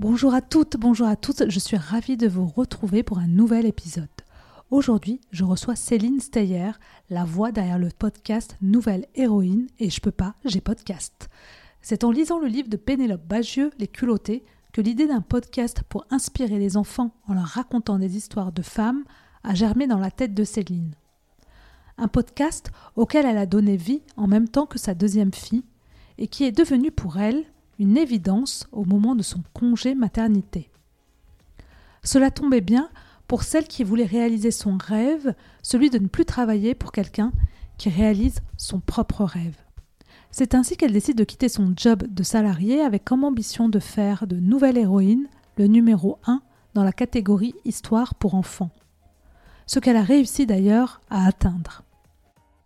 Bonjour à toutes, bonjour à tous, je suis ravie de vous retrouver pour un nouvel épisode. Aujourd'hui, je reçois Céline Steyer, la voix derrière le podcast Nouvelle Héroïne et Je peux pas, j'ai podcast. C'est en lisant le livre de Pénélope Bagieux, Les culottés, que l'idée d'un podcast pour inspirer les enfants en leur racontant des histoires de femmes a germé dans la tête de Céline. Un podcast auquel elle a donné vie en même temps que sa deuxième fille et qui est devenu pour elle une évidence au moment de son congé maternité. Cela tombait bien pour celle qui voulait réaliser son rêve, celui de ne plus travailler pour quelqu'un qui réalise son propre rêve. C'est ainsi qu'elle décide de quitter son job de salarié avec comme ambition de faire de Nouvelle Héroïne le numéro 1 dans la catégorie Histoire pour enfants. Ce qu'elle a réussi d'ailleurs à atteindre.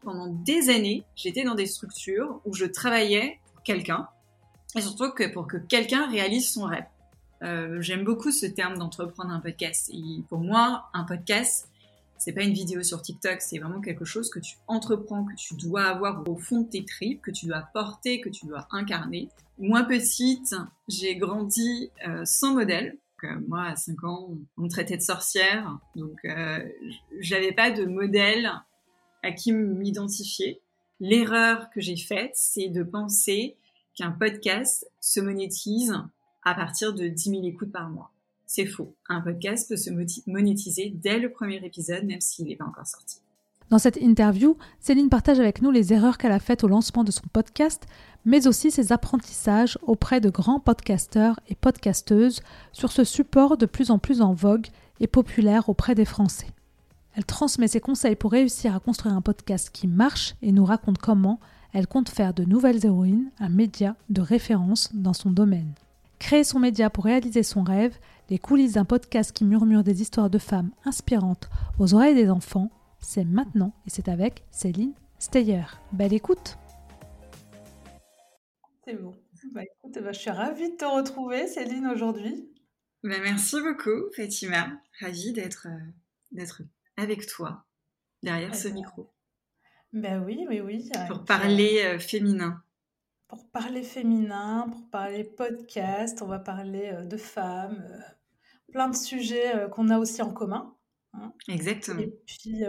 Pendant des années, j'étais dans des structures où je travaillais pour quelqu'un, et surtout que pour que quelqu'un réalise son rêve. Euh, j'aime beaucoup ce terme d'entreprendre un podcast. Et pour moi, un podcast, c'est pas une vidéo sur TikTok, c'est vraiment quelque chose que tu entreprends, que tu dois avoir au fond de tes tripes, que tu dois porter, que tu dois incarner. Moi, petite, j'ai grandi euh, sans modèle. Euh, moi, à 5 ans, on me traitait de sorcière, donc euh, j'avais pas de modèle à qui m'identifier. L'erreur que j'ai faite, c'est de penser qu'un podcast se monétise à partir de 10 000 écoutes par mois. C'est faux. Un podcast peut se monétiser dès le premier épisode, même s'il n'est pas encore sorti. Dans cette interview, Céline partage avec nous les erreurs qu'elle a faites au lancement de son podcast, mais aussi ses apprentissages auprès de grands podcasteurs et podcasteuses sur ce support de plus en plus en vogue et populaire auprès des Français. Elle transmet ses conseils pour réussir à construire un podcast qui marche et nous raconte comment elle compte faire de Nouvelles Héroïnes un média de référence dans son domaine. Créer son média pour réaliser son rêve, les coulisses d'un podcast qui murmure des histoires de femmes inspirantes aux oreilles des enfants, c'est maintenant et c'est avec Céline Steyer. Belle écoute C'est bon. Bah, écoute, bah, je suis ravie de te retrouver, Céline, aujourd'hui. Bah, merci beaucoup, Fatima. Ravie d'être euh, d'être avec toi, derrière ce micro. Ben oui, oui, oui. Pour parler euh, féminin pour parler féminin, pour parler podcast, on va parler euh, de femmes, euh, plein de sujets qu'on a aussi en commun. Hein. Exactement. Et puis,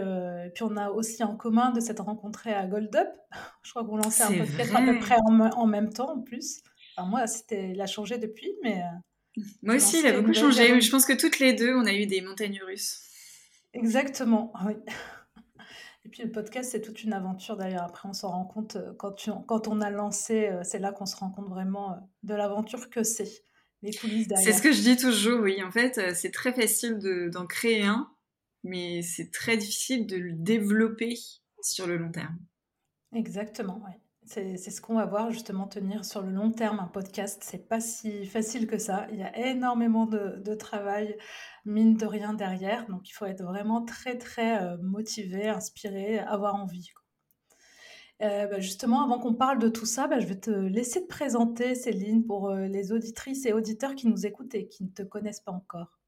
puis, on a aussi en commun de s'être rencontrés à Gold Up. Je crois qu'on lançait un podcast à peu près en, même temps en plus. Enfin, moi, c'était, il a changé depuis, mais. moi aussi, il a beaucoup changé. Je pense que toutes les deux, on a eu des montagnes russes. Exactement, oui. Et puis le podcast, c'est toute une aventure d'ailleurs. Après, on s'en rend compte euh, quand, quand on a lancé, euh, c'est là qu'on se rend compte vraiment euh, de l'aventure que c'est, les coulisses derrière. C'est ce que je dis toujours, oui. En fait, c'est très facile d'en créer un, mais c'est très difficile de le développer sur le long terme. Exactement, oui. C'est ce qu'on va voir justement tenir sur le long terme un podcast. C'est pas si facile que ça. Il y a énormément de, travail, mine de rien derrière. Donc il faut être vraiment très très euh, motivé, inspiré, avoir envie. Euh, bah, justement, avant qu'on parle de tout ça, bah, je vais te laisser te présenter, Céline, pour euh, les auditrices et auditeurs qui nous écoutent et qui ne te connaissent pas encore.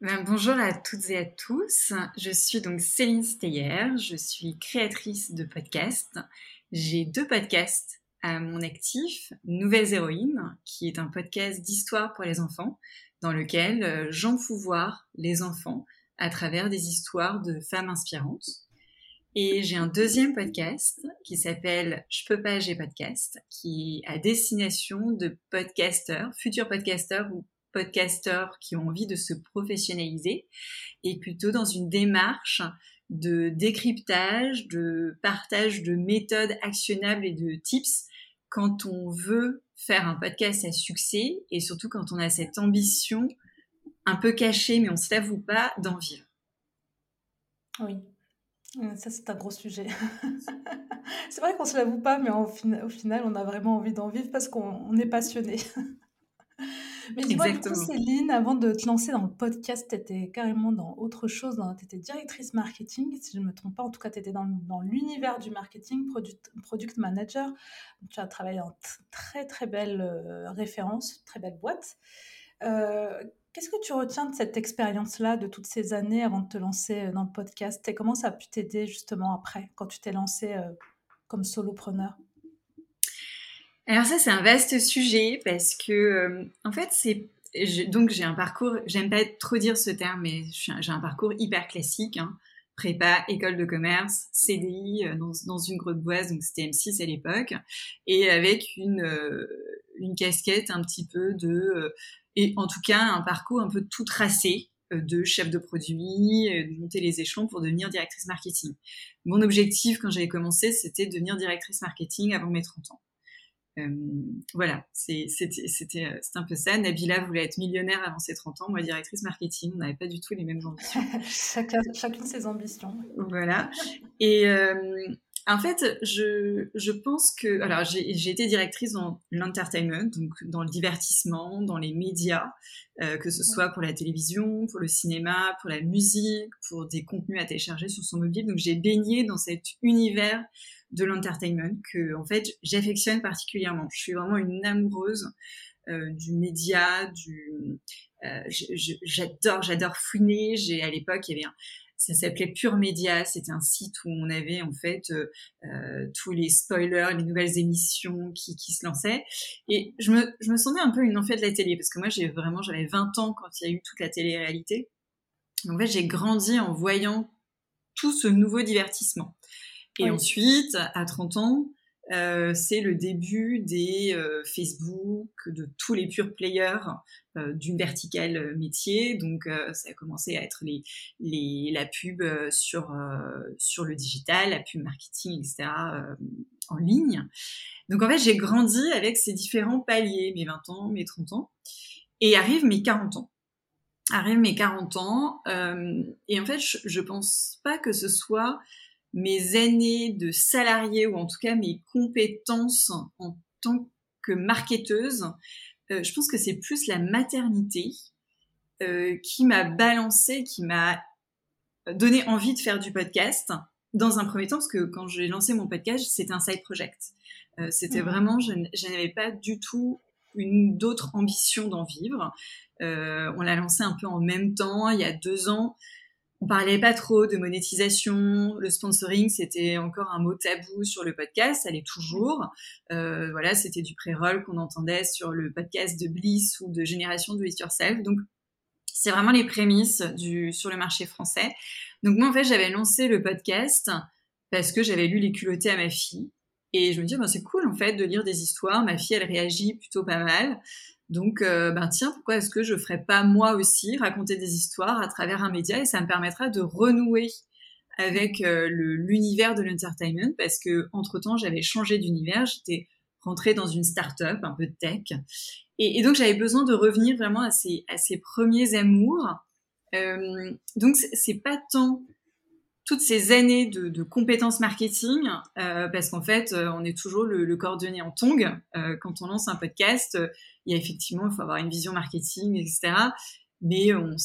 Ben, bonjour à toutes et à tous. Je suis donc Céline Steyer. Je suis créatrice de podcasts j'ai deux podcasts à mon actif. Nouvelles Héroïnes, qui est un podcast d'histoire pour les enfants, dans lequel euh, voir les enfants à travers des histoires de femmes inspirantes. Et j'ai un deuxième podcast qui s'appelle Je peux pas, j'ai podcast, qui est à destination de podcasteurs, futurs podcasteurs ou podcasteurs qui ont envie de se professionnaliser et plutôt dans une démarche de décryptage, de partage de méthodes actionnables et de tips quand on veut faire un podcast à succès et surtout quand on a cette ambition un peu cachée, mais on se l'avoue pas, d'en vivre. Oui. Ça, c'est un gros sujet. c'est vrai qu'on se l'avoue pas, mais au final, on a vraiment envie d'en vivre parce qu'on est passionné. Mais dis-moi, du coup, Céline, avant de te lancer dans le podcast, tu étais carrément dans autre chose. Tu étais directrice marketing, si je ne me trompe pas. En tout cas, tu étais dans, dans l'univers du marketing, product, product manager. Tu as travaillé en très, très belle euh, référence, très belle boîte. Euh, qu'est-ce que tu retiens de cette expérience-là, de toutes ces années avant de te lancer euh, dans le podcast? Et comment ça a pu t'aider justement après, quand tu t'es lancé comme solopreneur? Alors ça, c'est un vaste sujet parce que, euh, en fait, c'est donc j'ai un parcours, j'aime pas trop dire ce terme, mais j'ai un parcours hyper classique, hein. prépa, école de commerce, CDI euh, dans, dans, une grosse boîte, donc c'était M6 à l'époque, et avec une, euh, une casquette un petit peu de, et en tout cas un parcours un peu tout tracé de chef de produit, de monter les échelons pour devenir directrice marketing. Mon objectif quand j'avais commencé, c'était de devenir directrice marketing avant mes 30 ans. Euh, voilà, c'était un peu ça. Nabila voulait être millionnaire avant ses 30 ans, moi directrice marketing, on n'avait pas du tout les mêmes ambitions. Chacun, chacune ses ambitions. Voilà. Et euh, en fait, je, je, pense que. Alors, j'ai été directrice dans l'entertainment, donc dans le divertissement, dans les médias, euh, que ce soit pour la télévision, pour le cinéma, pour la musique, pour des contenus à télécharger sur son mobile. Donc, j'ai baigné dans cet univers de l'entertainment que en fait j'affectionne particulièrement. Je suis vraiment une amoureuse euh, du média, du euh, j'adore j'adore fouiner. J'ai à l'époque il y ça s'appelait Pure Média, c'était un site où on avait en fait euh, tous les spoilers, les nouvelles émissions qui, qui se lançaient. Et je me, je me sentais un peu une enfant de la télé, parce que moi j'ai vraiment, j'avais 20 ans quand il y a eu toute la télé-réalité. En fait, j'ai grandi en voyant tout ce nouveau divertissement. Et ensuite, à 30 ans, euh, c'est le début des euh, Facebook, de tous les pure players euh, d'une verticale métier. Donc, ça a commencé à être les, les, la pub sur, sur le digital, la pub marketing, etc., en ligne. Donc, en fait, j'ai grandi avec ces différents paliers, mes 20 ans, mes 30 ans, et arrivent mes 40 ans. Arrivent mes 40 ans, et en fait, je, je pense pas que ce soit mes années de salarié ou en tout cas mes compétences en tant que marketeuse, euh, je pense que c'est plus la maternité euh, qui m'a balancé, qui m'a donné envie de faire du podcast. Dans un premier temps, parce que quand j'ai lancé mon podcast, c'était un side project. Euh, c'était mmh. vraiment, je, n'avais pas du tout une d'autre ambition d'en vivre. on l'a lancé un peu en même temps, il y a deux ans on parlait pas trop de monétisation, le sponsoring c'était encore un mot tabou sur le podcast, ça l'est toujours. Euh, voilà, c'était du pré-roll qu'on entendait sur le podcast de Bliss ou de Génération Do It Yourself. Donc c'est vraiment les prémices du sur le marché français. Donc moi en fait j'avais lancé le podcast parce que j'avais lu les culottés à ma fille et je me dis ben, c'est cool en fait de lire des histoires. Ma fille elle réagit plutôt pas mal. Donc, euh, ben tiens, pourquoi est-ce que je ferais pas moi aussi raconter des histoires à travers un média et ça me permettra de renouer avec euh, l'univers de l'entertainment parce que entre temps j'avais changé d'univers, j'étais rentrée dans une start-up un peu de tech et, donc j'avais besoin de revenir vraiment à ces, à ces premiers amours. Euh, donc c'est pas tant toutes ces années de, compétences marketing, euh, parce qu'en fait, euh, on est toujours le, le cordonnier en tongue. Euh, quand on lance un podcast, il y a effectivement, il faut avoir une vision marketing, etc. Mais on,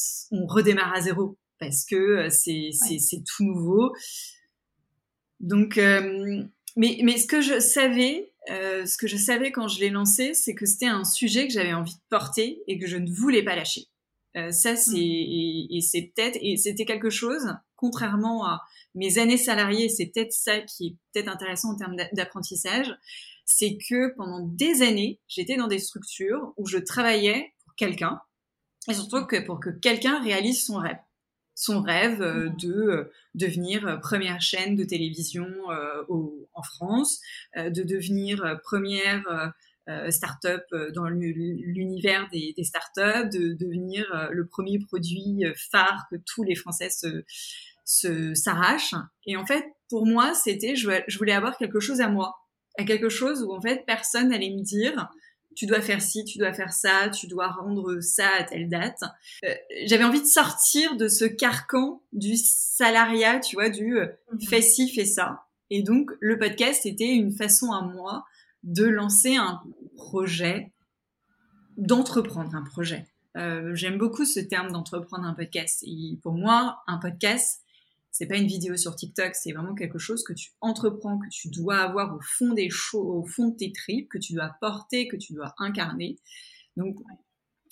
redémarre à zéro parce que c'est tout nouveau. Donc, mais, mais ce que je savais, ce que je savais quand je l'ai lancé, c'est que c'était un sujet que j'avais envie de porter et que je ne voulais pas lâcher. Ça, c'est mmh. et c'est peut-être et c'était quelque chose contrairement à mes années salariées, c'est peut-être ça qui est peut-être intéressant en termes d'apprentissage, c'est que pendant des années, j'étais dans des structures où je travaillais pour quelqu'un, et surtout que pour que quelqu'un réalise son rêve. Son rêve euh, de euh, devenir euh, première chaîne de télévision en France, de devenir première start-up dans l'univers des, des start-up, de devenir le premier produit phare que tous les Français se, se s'arrache. Et en fait, pour moi, c'était je, voulais avoir quelque chose à moi, à quelque chose où en fait personne allait me dire tu dois faire ci, tu dois faire ça, tu dois rendre ça à telle date. Euh, j'avais envie de sortir de ce carcan du salariat, tu vois, du euh, mhm. fais ci, fais ça. Et donc, le podcast était une façon à moi de lancer un projet, d'entreprendre un projet. Euh, J'aime beaucoup ce terme d'entreprendre un podcast. Et pour moi, un podcast, c'est pas une vidéo sur TikTok, c'est vraiment quelque chose que tu entreprends, que tu dois avoir au fond des au fond de tes tripes, que tu dois porter, que tu dois incarner. Donc,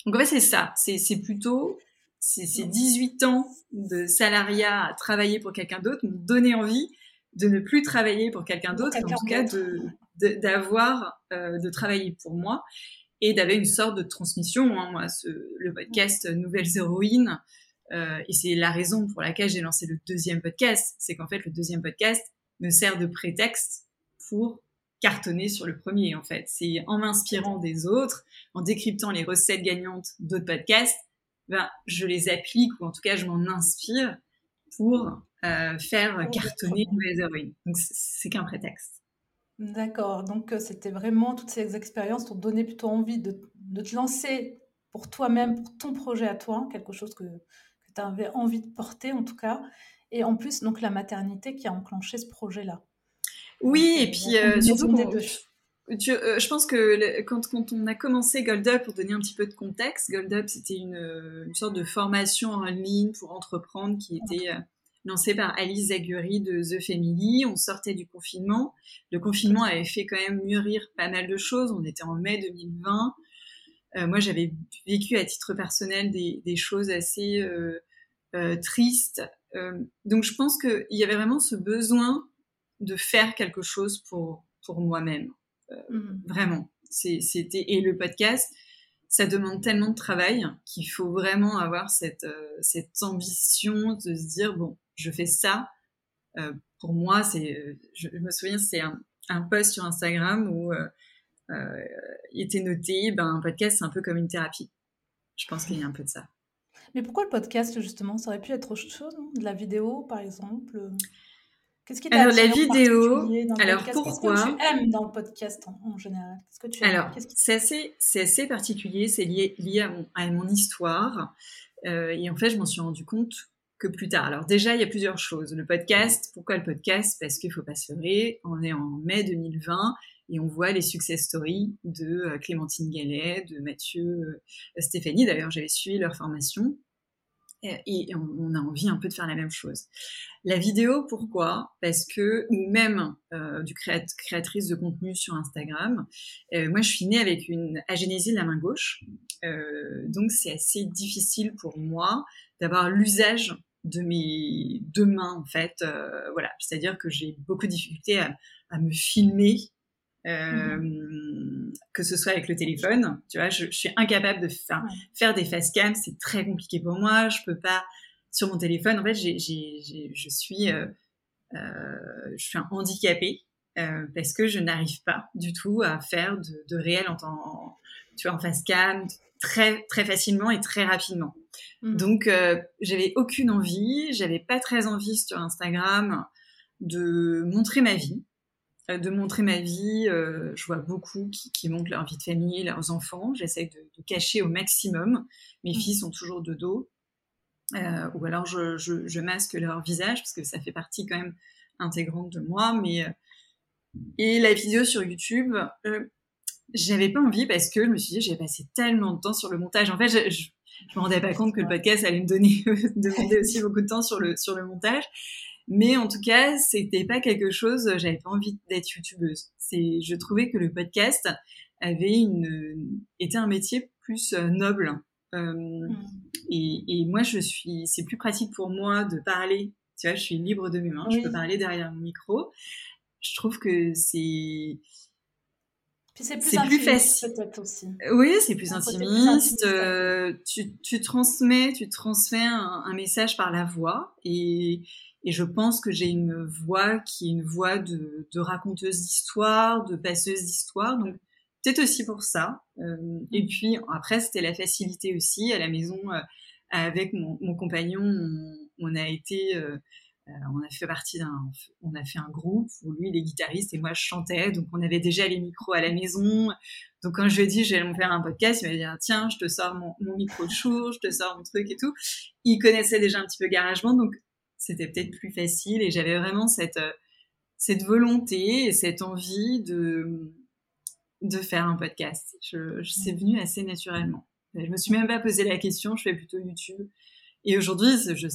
donc en fait, c'est ça. C'est plutôt ces 18 ans de salariat à travailler pour quelqu'un d'autre m'ont donné envie de ne plus travailler pour quelqu'un d'autre, en tout cas d'avoir, de, euh, de, travailler pour moi et d'avoir une sorte de transmission. Hein, moi, ce, le podcast Nouvelles Héroïnes, euh, et c'est la raison pour laquelle j'ai lancé le deuxième podcast, c'est qu'en fait le deuxième podcast me sert de prétexte pour cartonner sur le premier en fait. C'est en m'inspirant des autres, en décryptant les recettes gagnantes d'autres podcasts, ben, je les applique ou en tout cas je m'en inspire pour euh, faire cartonner mes héroïnes. Donc c'est qu'un prétexte. D'accord, donc euh, c'était vraiment toutes ces expériences t'ont donné plutôt envie de, de te lancer pour toi-même, pour ton projet à toi, quelque chose que, tu avais envie de porter en tout cas. Et en plus, donc la maternité qui a enclenché ce projet-là. Oui, et puis euh, surtout, euh, je pense que quand, quand, on a commencé Gold Up, pour donner un petit peu de contexte, Gold Up, c'était une, une, sorte de formation en ligne pour entreprendre qui était lancée par Alice Zaguri de The Family. On sortait du confinement. Le confinement avait fait quand même mûrir pas mal de choses. On était en mai 2020. Euh, moi, j'avais vécu à titre personnel des, des choses assez euh, euh, tristes. donc, je pense qu'il y avait vraiment ce besoin de faire quelque chose pour, pour moi-même. Mmh. Vraiment. C'était et le podcast, ça demande tellement de travail qu'il faut vraiment avoir cette, cette ambition de se dire bon, je fais ça. pour moi, c'est, je, me souviens, c'est un, un post sur Instagram où euh, il était noté, ben, un podcast, c'est un peu comme une thérapie. Je pense qu'il y a un peu de ça. Mais pourquoi le podcast, justement? Ça aurait pu être autre chose, De la vidéo, par exemple? Qu'est-ce qui Alors, la vidéo, alors pourquoi Qu'est-ce que tu aimes dans le podcast en, général? Qu'est-ce que tu aimes? Alors, c'est assez, assez, particulier, c'est lié, lié à, mon, à mon histoire. Euh, et en fait, je m'en suis rendu compte plus tard. Alors déjà, il y a plusieurs choses. Le podcast, pourquoi le podcast? Parce qu'il faut pas se leurrer, on est en mai 2020 et on voit les success stories de euh, Clémentine Gallet, de Mathieu euh, Stéphanie. D'ailleurs, j'avais suivi leur formation et on a envie un peu de faire la même chose. La vidéo, pourquoi? Parce que même euh, du créatrice de contenu sur Instagram, moi je suis née avec une agénésie de la main gauche, donc c'est assez difficile pour moi d'avoir l'usage de mes deux mains en fait. voilà, c'est-à-dire que j'ai beaucoup de difficultés à, à me filmer euh, que ce soit avec le téléphone, tu vois, je, je suis incapable de faire, faire des face cam, c'est très compliqué pour moi. Je peux pas sur mon téléphone. En fait, j'ai, j'ai, je suis, euh, euh, je suis un handicapé euh, parce que je n'arrive pas du tout à faire de, de réel en temps, tu vois, en face cam très très facilement et très rapidement. Mmh. Donc, euh, j'avais aucune envie, j'avais pas très envie sur Instagram de montrer ma vie. Euh, de montrer ma vie. Euh, je vois beaucoup qui, qui, montrent leur vie de famille, leurs enfants. J'essaie de, de, cacher au maximum. Mes mmh. filles sont toujours de dos. Euh, ou alors je, je, je, masque leur visage parce que ça fait partie quand même intégrante de moi. Mais et la vidéo sur YouTube, euh, j'avais pas envie parce que je me suis dit j'ai passé tellement de temps sur le montage. En fait, je, je, me rendais pas compte que le podcast allait me donner demander aussi beaucoup de temps sur le sur le montage. Mais en tout cas, c'était pas quelque chose, j'avais pas envie d'être youtubeuse. C'est, je trouvais que le podcast avait une, était un métier plus euh, noble. Euh, mm. et, et, moi, je suis, c'est plus pratique pour moi de parler. Tu vois, je suis libre de mes mains, je peux parler derrière mon micro. Je trouve que c'est, c'est plus, plus facile peut-être aussi. Oui, c'est plus intimiste. euh, tu, tu transmets, tu transmets un, un, message par la voix et et je pense que j'ai une voix qui est une voix de, de raconteuse d'histoire, de passeuse d'histoire. Donc peut-être aussi pour ça. Euh, et puis après, c'était la facilité aussi à la maison. Euh, avec mon, mon compagnon, on, on, a été, on a fait partie d'un, on a fait un groupe où lui il est guitariste et moi je chantais. Donc on avait déjà les micros à la maison. Donc quand je lui ai dit je vais me faire un podcast, il m'a dit ah, tiens, je te sors mon, micro de chour, je te sors mon truc et tout. Il connaissait déjà un petit peu GarageBand, donc c'était peut-être plus facile et j'avais vraiment cette euh, cette volonté et cette envie de de faire un podcast. Je, je c'est venu assez naturellement. Je me suis même pas posé la question, je fais plutôt YouTube. Et aujourd'hui, je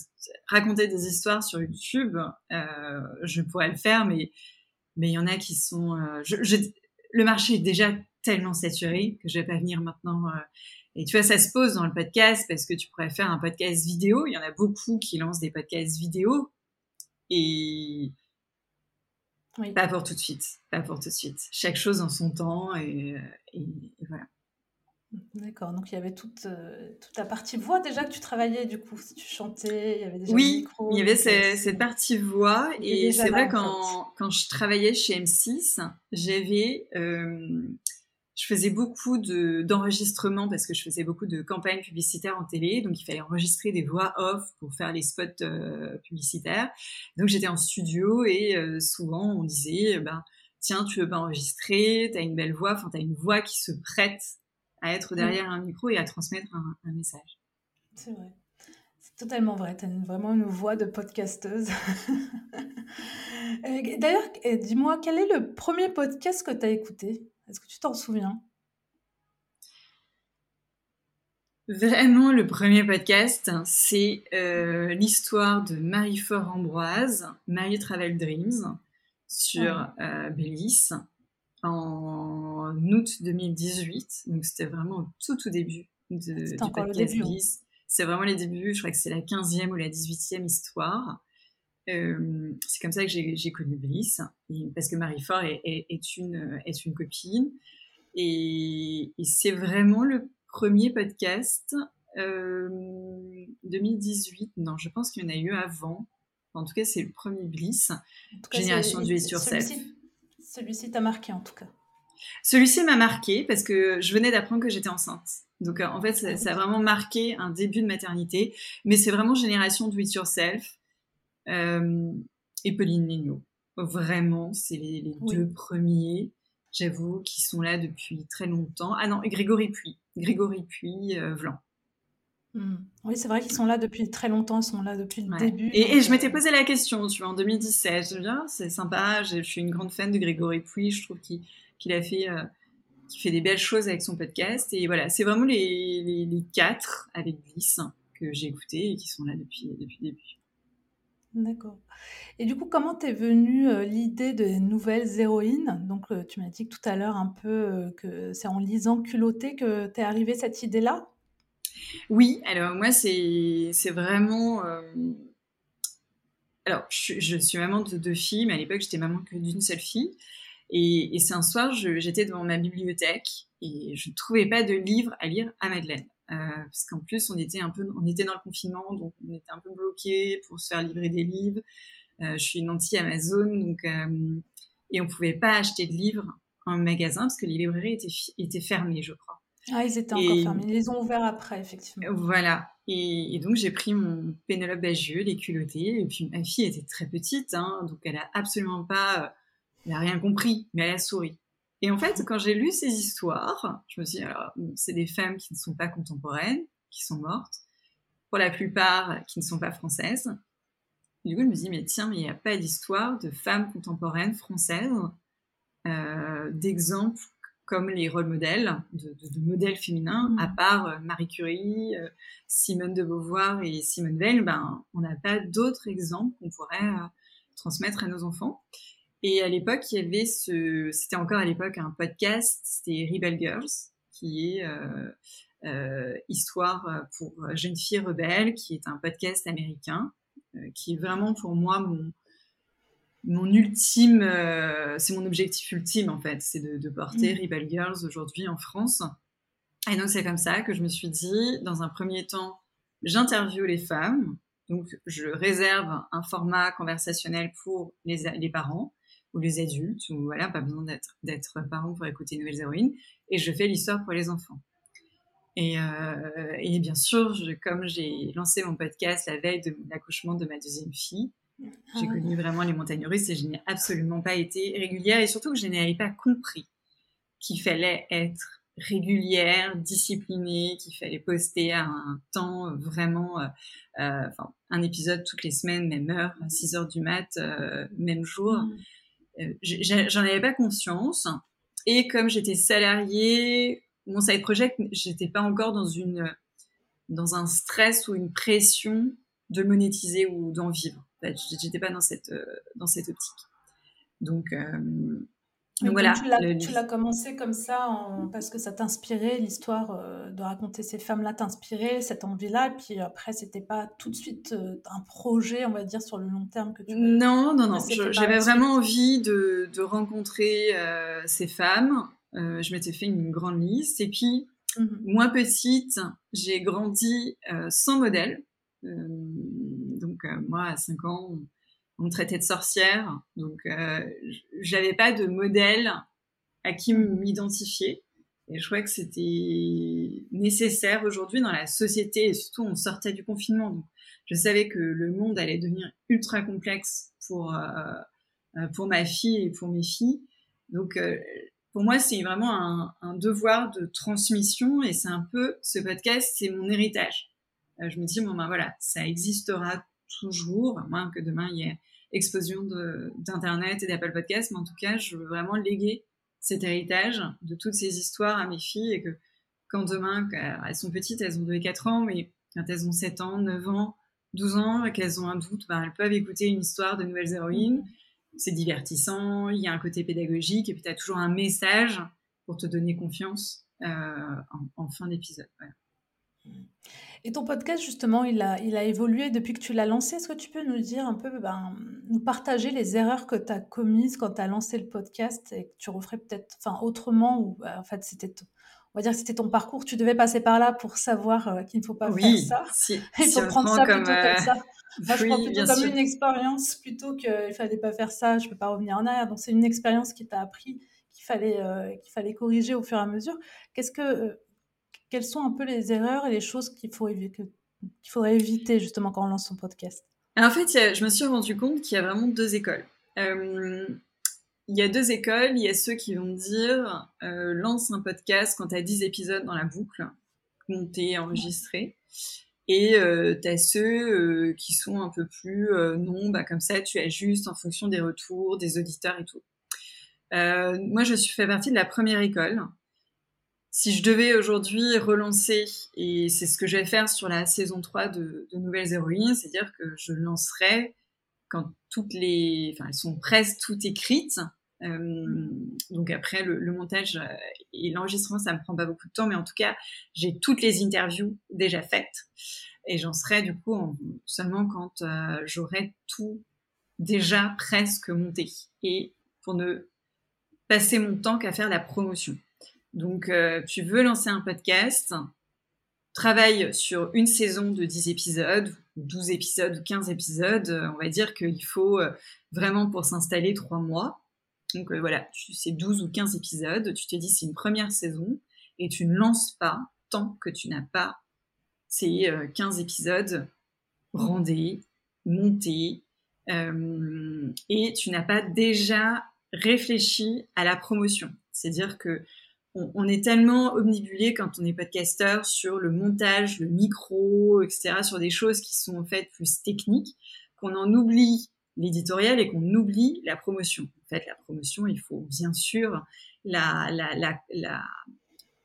raconter des histoires sur YouTube, euh, je pourrais le faire, mais mais il y en a qui sont. Euh, je, je, le marché est déjà tellement saturé que je vais pas venir maintenant. Euh, et tu vois, ça se pose dans le podcast parce que tu pourrais faire un podcast vidéo. Il y en a beaucoup qui lancent des podcasts vidéo et pas pour tout de suite, pas pour tout de suite. Chaque chose en son temps et, et, voilà. D'accord, donc il y avait toute, euh, toute la partie voix déjà que tu travaillais du coup, tu chantais, il y avait déjà Oui, il y avait cette, partie voix et c'est vrai quand, quand je travaillais chez M6, j'avais euh, je faisais beaucoup d'enregistrements parce que je faisais beaucoup de campagnes publicitaires en télé, donc il fallait enregistrer des voix off pour faire les spots euh, publicitaires. Donc j'étais en studio et euh, souvent on disait, ben tiens, tu veux pas enregistrer, t'as une belle voix, enfin t'as une voix qui se prête à être derrière un micro et à transmettre un, message. C'est vrai. C'est totalement vrai. Tu as vraiment une voix de podcasteuse. D'ailleurs, dis-moi, quel est le premier podcast que tu as écouté? Est-ce que tu t'en souviens? Vraiment, le premier podcast, c'est euh, l'histoire de Marie-Fort Ambroise, Marie Travel Dreams, sur euh, en août 2018. Donc, c'était vraiment au tout, tout début de, du podcast hein. C'est vraiment les débuts, je crois que c'est la 15e ou la 18e histoire. Euh, c'est comme ça que j'ai connu Bliss, parce que Marie Fort est, une, est une copine. Et, c'est vraiment le premier podcast 2018. Euh, non, je pense qu'il y en a eu avant. En tout cas, c'est le premier Bliss. Génération du et yourself. Celui-ci t'a marqué en tout cas. Celui-ci m'a marqué parce que je venais d'apprendre que j'étais enceinte. Donc euh, en fait, ça, ça, a vraiment marqué un début de maternité. Mais c'est vraiment génération do it yourself. Euh, et Pauline Léniaud. Vraiment, c'est les, deux premiers, j'avoue, qui sont là depuis très longtemps. Ah non, et Grégory Puy. Grégory Puy, euh, Vlan. Hmm. Oui, c'est vrai qu'ils sont là depuis très longtemps, ils sont là depuis le début. Et, je m'étais euh, posé la question, tu vois, en 2017. Je me c'est sympa, je, suis une grande fan de Grégory Puy, je trouve qu'il a fait, fait des belles choses avec son podcast. Et voilà, c'est vraiment les, les, quatre avec 10 que j'ai écoutés et qui sont là depuis, depuis le début. D'accord. Et du coup, comment t'es venue euh, l'idée des nouvelles héroïnes? Donc, euh, tu m'as dit tout à l'heure un peu euh, que c'est en lisant Culotté que t'es arrivée cette idée-là? Oui, alors moi, c'est vraiment. Alors, je, suis maman de deux filles, mais à l'époque, j'étais maman que d'une seule fille. Et, c'est un soir, j'étais devant ma bibliothèque et je ne trouvais pas de livre à lire à Madeleine. Euh, parce qu'en plus on était un peu, on était dans le confinement, donc on était un peu bloqué pour se faire livrer des livres. Euh, je suis une anti-Amazon, donc euh, et on pouvait pas acheter de livres en magasin parce que les librairies étaient fermées, je crois. Ah, ils étaient encore fermés. Ils les ont ouverts après, effectivement. Voilà. Et, donc, j'ai pris mon Pénélope Bagieux, les culottés. Et puis, ma fille était très petite, hein, donc elle a absolument pas... Elle a rien compris, mais elle a souri. Et en fait, quand j'ai lu ces histoires, je me suis dit, alors, c'est des femmes qui ne sont pas contemporaines, qui sont mortes, pour la plupart qui ne sont pas françaises. du coup, je me dis, mais tiens, mais il n'y a pas d'histoire de femmes contemporaines françaises, euh, d'exemples comme les rôles modèles, de, modèles féminins, à mm. part euh, Marie Curie, euh, Simone de Beauvoir et Simone Veil, ben, on n'a pas d'autres exemples qu'on pourrait euh, transmettre à nos enfants. Et à l'époque, il y avait ce, c'était encore à l'époque un podcast, c'était Rebel Girls, qui est euh, euh, histoire pour jeunes filles rebelles, qui est un podcast américain, euh, qui est vraiment pour moi mon mon ultime, euh, c'est mon objectif ultime en fait, c'est de, de, porter mmh. Rebel Girls aujourd'hui en France. Et donc c'est comme ça que je me suis dit, dans un premier temps, j'interviewe les femmes, donc je réserve un format conversationnel pour les, les parents ou les adultes, ou voilà, pas besoin d'être, parent pour écouter Nouvelles Héroïnes, et je fais l'histoire pour les enfants. Et, euh, et bien sûr, je, comme j'ai lancé mon podcast la veille de l'accouchement de ma deuxième fille, j'ai ah. connu vraiment les montagnes russes et je n'ai absolument pas été régulière et surtout que je n'avais pas compris qu'il fallait être régulière, disciplinée, qu'il fallait poster à un temps vraiment, euh, euh enfin, un épisode toutes les semaines, même heure, à 6 heures du mat, euh, même jour. Mm. J'en avais pas conscience. Et comme j'étais salariée, mon side project, j'étais pas encore dans une, dans un stress ou une pression de monétiser ou d'en vivre. Fait, j'étais pas dans cette, dans cette optique. Donc, donc voilà. Tu l'as commencé comme ça parce que ça t'inspirait, l'histoire euh, de raconter ces femmes-là t'inspirait, cette envie-là, et puis après, c'était pas tout de suite euh, un projet, on va dire, sur le long terme que tu Non, non, non. J'avais vraiment envie de, de rencontrer euh, ces femmes. je m'étais fait une grande liste. Et puis, mmh moi petite, j'ai grandi sans modèle. Donc, moi, à 5 ans, on me traitait de sorcière, donc euh, j'avais pas de modèle à qui m'identifier. Et je crois que c'était nécessaire aujourd'hui dans la société, et surtout on sortait du confinement. Donc je savais que le monde allait devenir ultra complexe pour, euh, euh, pour ma fille et pour mes filles. Donc euh, pour moi, c'est vraiment un, devoir de transmission et c'est un peu, ce podcast, c'est mon héritage. je me dis, bon ben voilà, ça existera toujours, à moins que demain il y ait explosion d'Internet et d'Apple Podcast, mais en tout cas, je veux vraiment léguer cet héritage de toutes ces histoires à mes filles et que quand demain, elles sont petites, elles ont 2 et 4 ans, mais quand elles ont 7 ans, 9 ans, 12 ans et qu'elles ont un doute, ben, elles peuvent écouter une histoire de nouvelles héroïnes. C'est divertissant, il y a un côté pédagogique et puis tu as toujours un message pour te donner confiance euh, en, en, fin d'épisode. Voilà. Et ton podcast, justement, il a, il a évolué depuis que tu l'as lancé. Est-ce que tu peux nous dire un peu, ben, nous partager les erreurs que tu as commises quand tu as lancé le podcast et que tu referais peut-être enfin, autrement ou ben, en fait, c'était on va dire que c'était ton parcours, tu devais passer par là pour savoir euh, qu'il ne faut pas faire ça. Si, il faut prendre ça plutôt comme euh, ça. Moi, je prends plutôt comme une expérience plutôt qu'il ne fallait pas faire ça, je ne peux pas revenir en arrière. Donc, c'est une expérience qui t'a appris qu'il fallait, euh, qu'il fallait corriger au fur et à mesure. Qu'est-ce que quelles sont un peu les erreurs et les choses qu'il faut qu'il faudrait éviter justement quand on lance son podcast? En fait, je me suis rendu compte qu'il y a vraiment deux écoles. Euh, il y a deux écoles. Il y a ceux qui vont dire euh, lance un podcast quand tu as 10 épisodes dans la boucle, monté, enregistré. Et euh, tu as ceux qui sont un peu plus non, bah, comme ça, tu ajustes en fonction des retours, des auditeurs et tout. moi, je suis fait partie de la première école si je devais aujourd'hui relancer, et c'est ce que je vais faire sur la saison 3 de, Nouvelles Héroïnes, c'est-à-dire que je lancerai quand toutes les... Enfin, elles sont presque toutes écrites. Euh, donc après, le, montage et l'enregistrement, ça me prend pas beaucoup de temps, mais en tout cas, j'ai toutes les interviews déjà faites. Et j'en serai du coup seulement quand euh, j'aurai tout déjà presque monté. Et pour ne passer mon temps qu'à faire la promotion. Donc, euh, tu veux lancer un podcast, travaille sur une saison de 10 épisodes, 12 épisodes ou 15 épisodes. Euh, on va dire qu'il faut euh, vraiment pour s'installer 3 mois. Donc voilà, c'est 12 ou 15 épisodes. Tu te dis c'est une première saison et tu ne lances pas tant que tu n'as pas ces 15 épisodes rendés, montés, et tu n'as pas déjà réfléchi à la promotion. C'est-à-dire que on, est tellement omnibulé quand on est podcasteur sur le montage, le micro, etc., sur des choses qui sont en fait plus techniques, qu'on en oublie l'éditorial et qu'on oublie la promotion. En fait, la promotion, il faut bien sûr la, la, la, la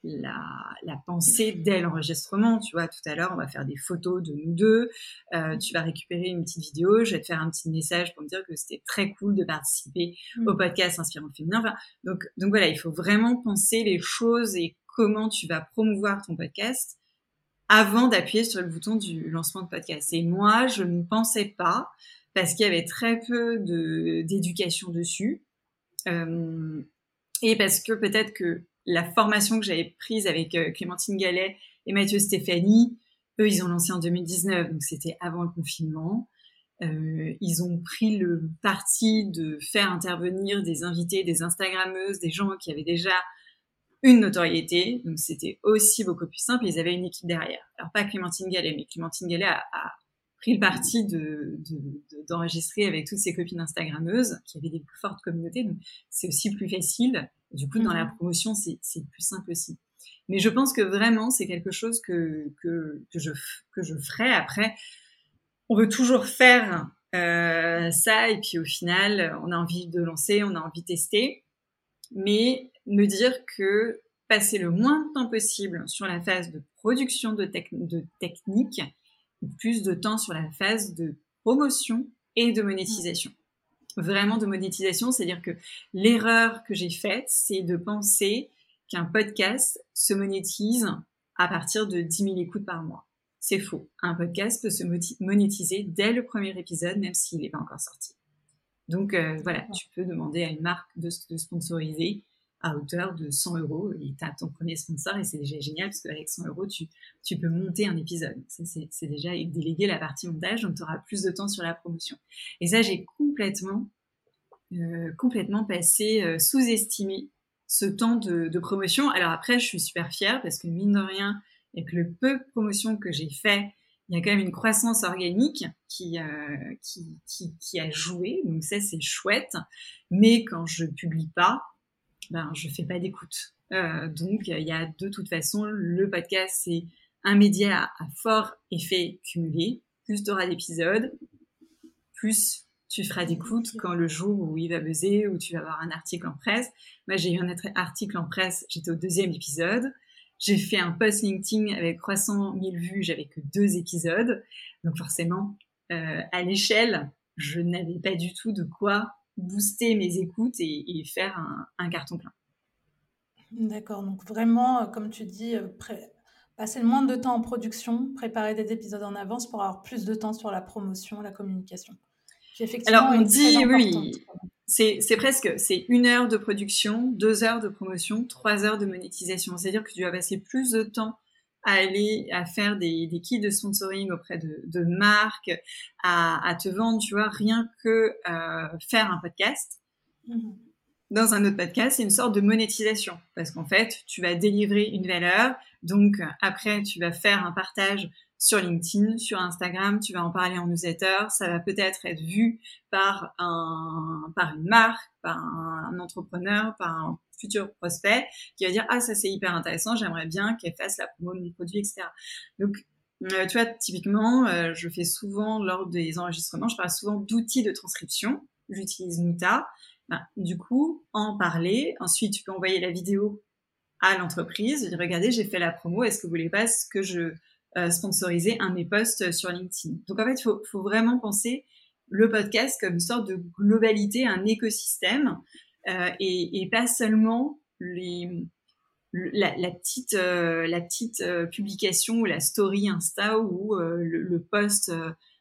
la, la pensée dès l'enregistrement. Tu vois, tout à l'heure, on va faire des photos de nous deux. Euh, tu vas récupérer une petite vidéo. Je vais te faire un petit message pour me dire que c'était très cool de participer mm. au podcast Inspirant Féminin. Enfin, donc, donc voilà, il faut vraiment penser les choses et comment tu vas promouvoir ton podcast avant d'appuyer sur le bouton du lancement de podcast. Et moi, je ne pensais pas parce qu'il y avait très peu de d'éducation dessus. Euh, et parce que peut-être que la formation que j'avais prise avec euh, Clémentine Gallet et Mathieu Stéphanie, eux, ils ont lancé en 2019, donc c'était avant le confinement. Euh, ils ont pris le parti de faire intervenir des invités, des Instagrammeuses, des gens qui avaient déjà une notoriété, donc c'était aussi beaucoup plus simple. Ils avaient une équipe derrière. Alors pas Clémentine Gallet, mais Clémentine Gallet a, pris le parti de, d'enregistrer avec toutes ces copines Instagrammeuses qui avaient des plus fortes communautés. Donc, c'est aussi plus facile. Du coup, dans la mhm. promotion, c'est, c'est plus simple aussi. Mais je pense que vraiment, c'est quelque chose que, que, que, je, que je ferai. Après, on veut toujours faire euh, ça, et puis au final, on a envie de lancer, on a envie de tester. Mais me dire que passer le moins de temps possible sur la phase de production de, de techniques, plus de temps sur la phase de promotion et de monétisation. Vraiment de monétisation, c'est-à-dire que l'erreur que j'ai faite, c'est de penser qu'un podcast se monétise à partir de 10 000 écoutes par mois. C'est faux. Un podcast peut se monétiser dès le premier épisode, même s'il n'est pas encore sorti. Donc euh, voilà, tu peux demander à une marque de, de sponsoriser à hauteur de 100 euros et tu as ton premier sponsor et c'est déjà génial parce qu'avec 100 euros, tu, peux monter un épisode. C'est déjà déléguer la partie montage, donc tu auras plus de temps sur la promotion. Et ça, j'ai complètement, euh, complètement passé, euh, sous-estimé ce temps de, promotion. Alors après, je suis super fière parce que mine de rien, avec le peu de promotion que j'ai fait, il y a quand même une croissance organique qui, euh, qui, qui, a joué. Donc ça, c'est chouette. Mais quand je publie pas, ben, je fais pas d'écoute. Euh, donc, il y a de toute façon, le podcast, c'est un média à fort effet cumulé. Plus tu auras d'épisodes, plus tu feras d'écoute quand le jour où il va buzzer, où tu vas avoir un article en presse. Moi, j'ai eu un article en presse, j'étais au deuxième épisode. J'ai fait un post LinkedIn avec 300 000 vues, j'avais que deux épisodes. Donc forcément, euh, à l'échelle, je n'avais pas du tout de quoi booster mes écoutes et, faire un, carton plein. D'accord, donc vraiment, euh, comme tu dis, euh, passer le moins de temps en production, préparer des épisodes en avance pour avoir plus de temps sur la promotion, la communication. Alors on dit oui, c'est presque c'est une heure de production, deux heures de promotion, trois heures de monétisation. C'est-à-dire que tu vas passer plus de temps à aller à faire des, des kits de sponsoring auprès de, de marques, à, à, te vendre, tu vois, rien que euh, faire un podcast. Mm-hmm. Dans un autre podcast, c'est une sorte de monétisation parce qu'en fait, tu vas délivrer une valeur. Donc après, tu vas faire un partage sur LinkedIn, sur Instagram, tu vas en parler en newsletter, ça va peut-être être vu par un, par une marque, par un, entrepreneur, par un futur prospect qui va dire ah ça c'est hyper intéressant, j'aimerais bien qu'elle fasse la promo de mon produit, etc. Donc euh, tu vois typiquement, euh, je fais souvent lors des enregistrements, je parle souvent d'outils de transcription. J'utilise Muta. Ben, du coup, en parler. Ensuite, tu peux envoyer la vidéo à l'entreprise. Regardez, j'ai fait la promo. Est-ce que vous voulez pas que je euh, sponsoriser un de posts sur LinkedIn Donc en fait, il faut, vraiment penser le podcast comme une sorte de globalité, un écosystème euh, et, pas seulement la, petite, euh, euh, publication ou la story Insta ou euh, le, post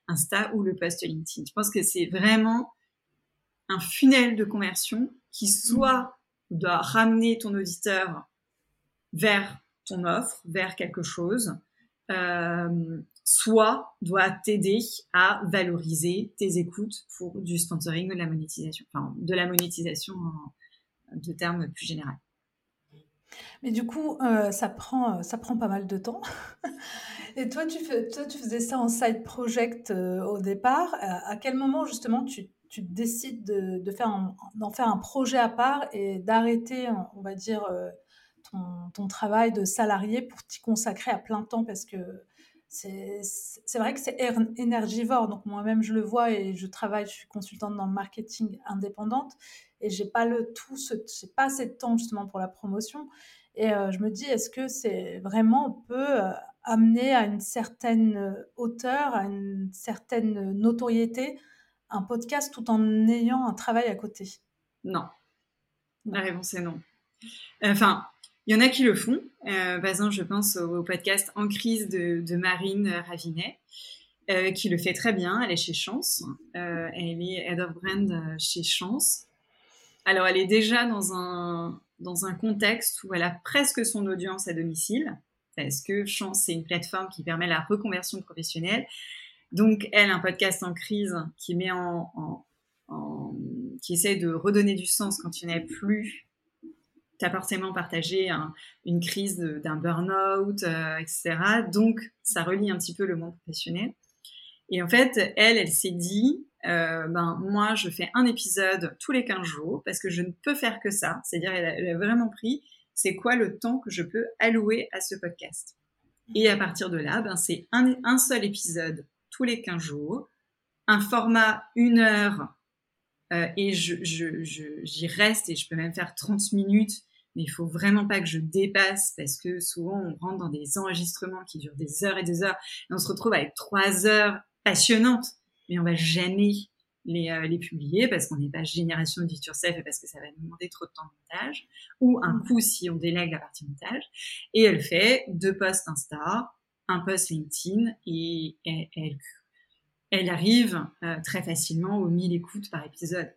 Insta ou le post LinkedIn. Je pense que c'est vraiment un funnel de conversion qui soit doit ramener ton auditeur vers ton offre, vers quelque chose, euh, soit doit t'aider à valoriser tes écoutes pour du sponsoring ou de la monétisation, enfin de la monétisation de termes plus général. Mais du coup, euh, ça, prend, euh, ça prend pas mal de temps. Et toi tu, fais, faisais ça en side project au départ. à quel moment, justement, tu, décides de, de faire d'en faire un projet à part et d'arrêter, on va dire, ton, ton, travail de salarié pour t'y consacrer à plein temps Parce que c'est vrai que c'est énergivore. Donc moi-même, je le vois et je travaille, je suis consultante dans le marketing indépendante et j'ai pas le tout, j'ai pas assez de temps justement pour la promotion. Et euh, je me dis, est-ce que c'est vraiment on peut euh, amener à une certaine hauteur, à une certaine notoriété un podcast tout en ayant un travail à côté? Non. La réponse est non. Enfin, il y en a qui le font. Euh, exemple, je pense au, podcast En crise de, Marine Ravinet, euh, qui le fait très bien. Elle est chez Chance. Euh, elle est Head of Brand chez Chance. Alors, elle est déjà dans un, dans un contexte où elle a presque son audience à domicile, parce que Chance, c'est une plateforme qui permet la reconversion professionnelle. Donc, elle un podcast en crise qui met en, qui essaie de redonner du sens quand il n'y en a plus tu forcément partagé une crise d'un burn-out, euh, etc. Donc, ça relie un petit peu le monde professionnel. Et en fait, elle, elle s'est dit, euh, ben moi, je fais un épisode tous les 15 jours parce que je ne peux faire que ça. C'est-à-dire, elle, a vraiment pris, c'est quoi le temps que je peux allouer à ce podcast? Et à partir de là, ben c'est un, seul épisode tous les 15 jours, un format une heure, euh, et je, je, j'y reste et je peux même faire 30 minutes mais il faut vraiment pas que je dépasse parce que souvent on rentre dans des enregistrements qui durent des heures et des heures et on se retrouve avec trois heures passionnantes, mais on va jamais les, euh, les publier parce qu'on n'est pas génération de safe et parce que ça va nous demander trop de temps de montage ou un mmh. coup si on délègue la partie montage. Et elle fait deux posts Insta, un post LinkedIn et elle, elle, arrive euh, très facilement aux 1000 écoutes par épisode.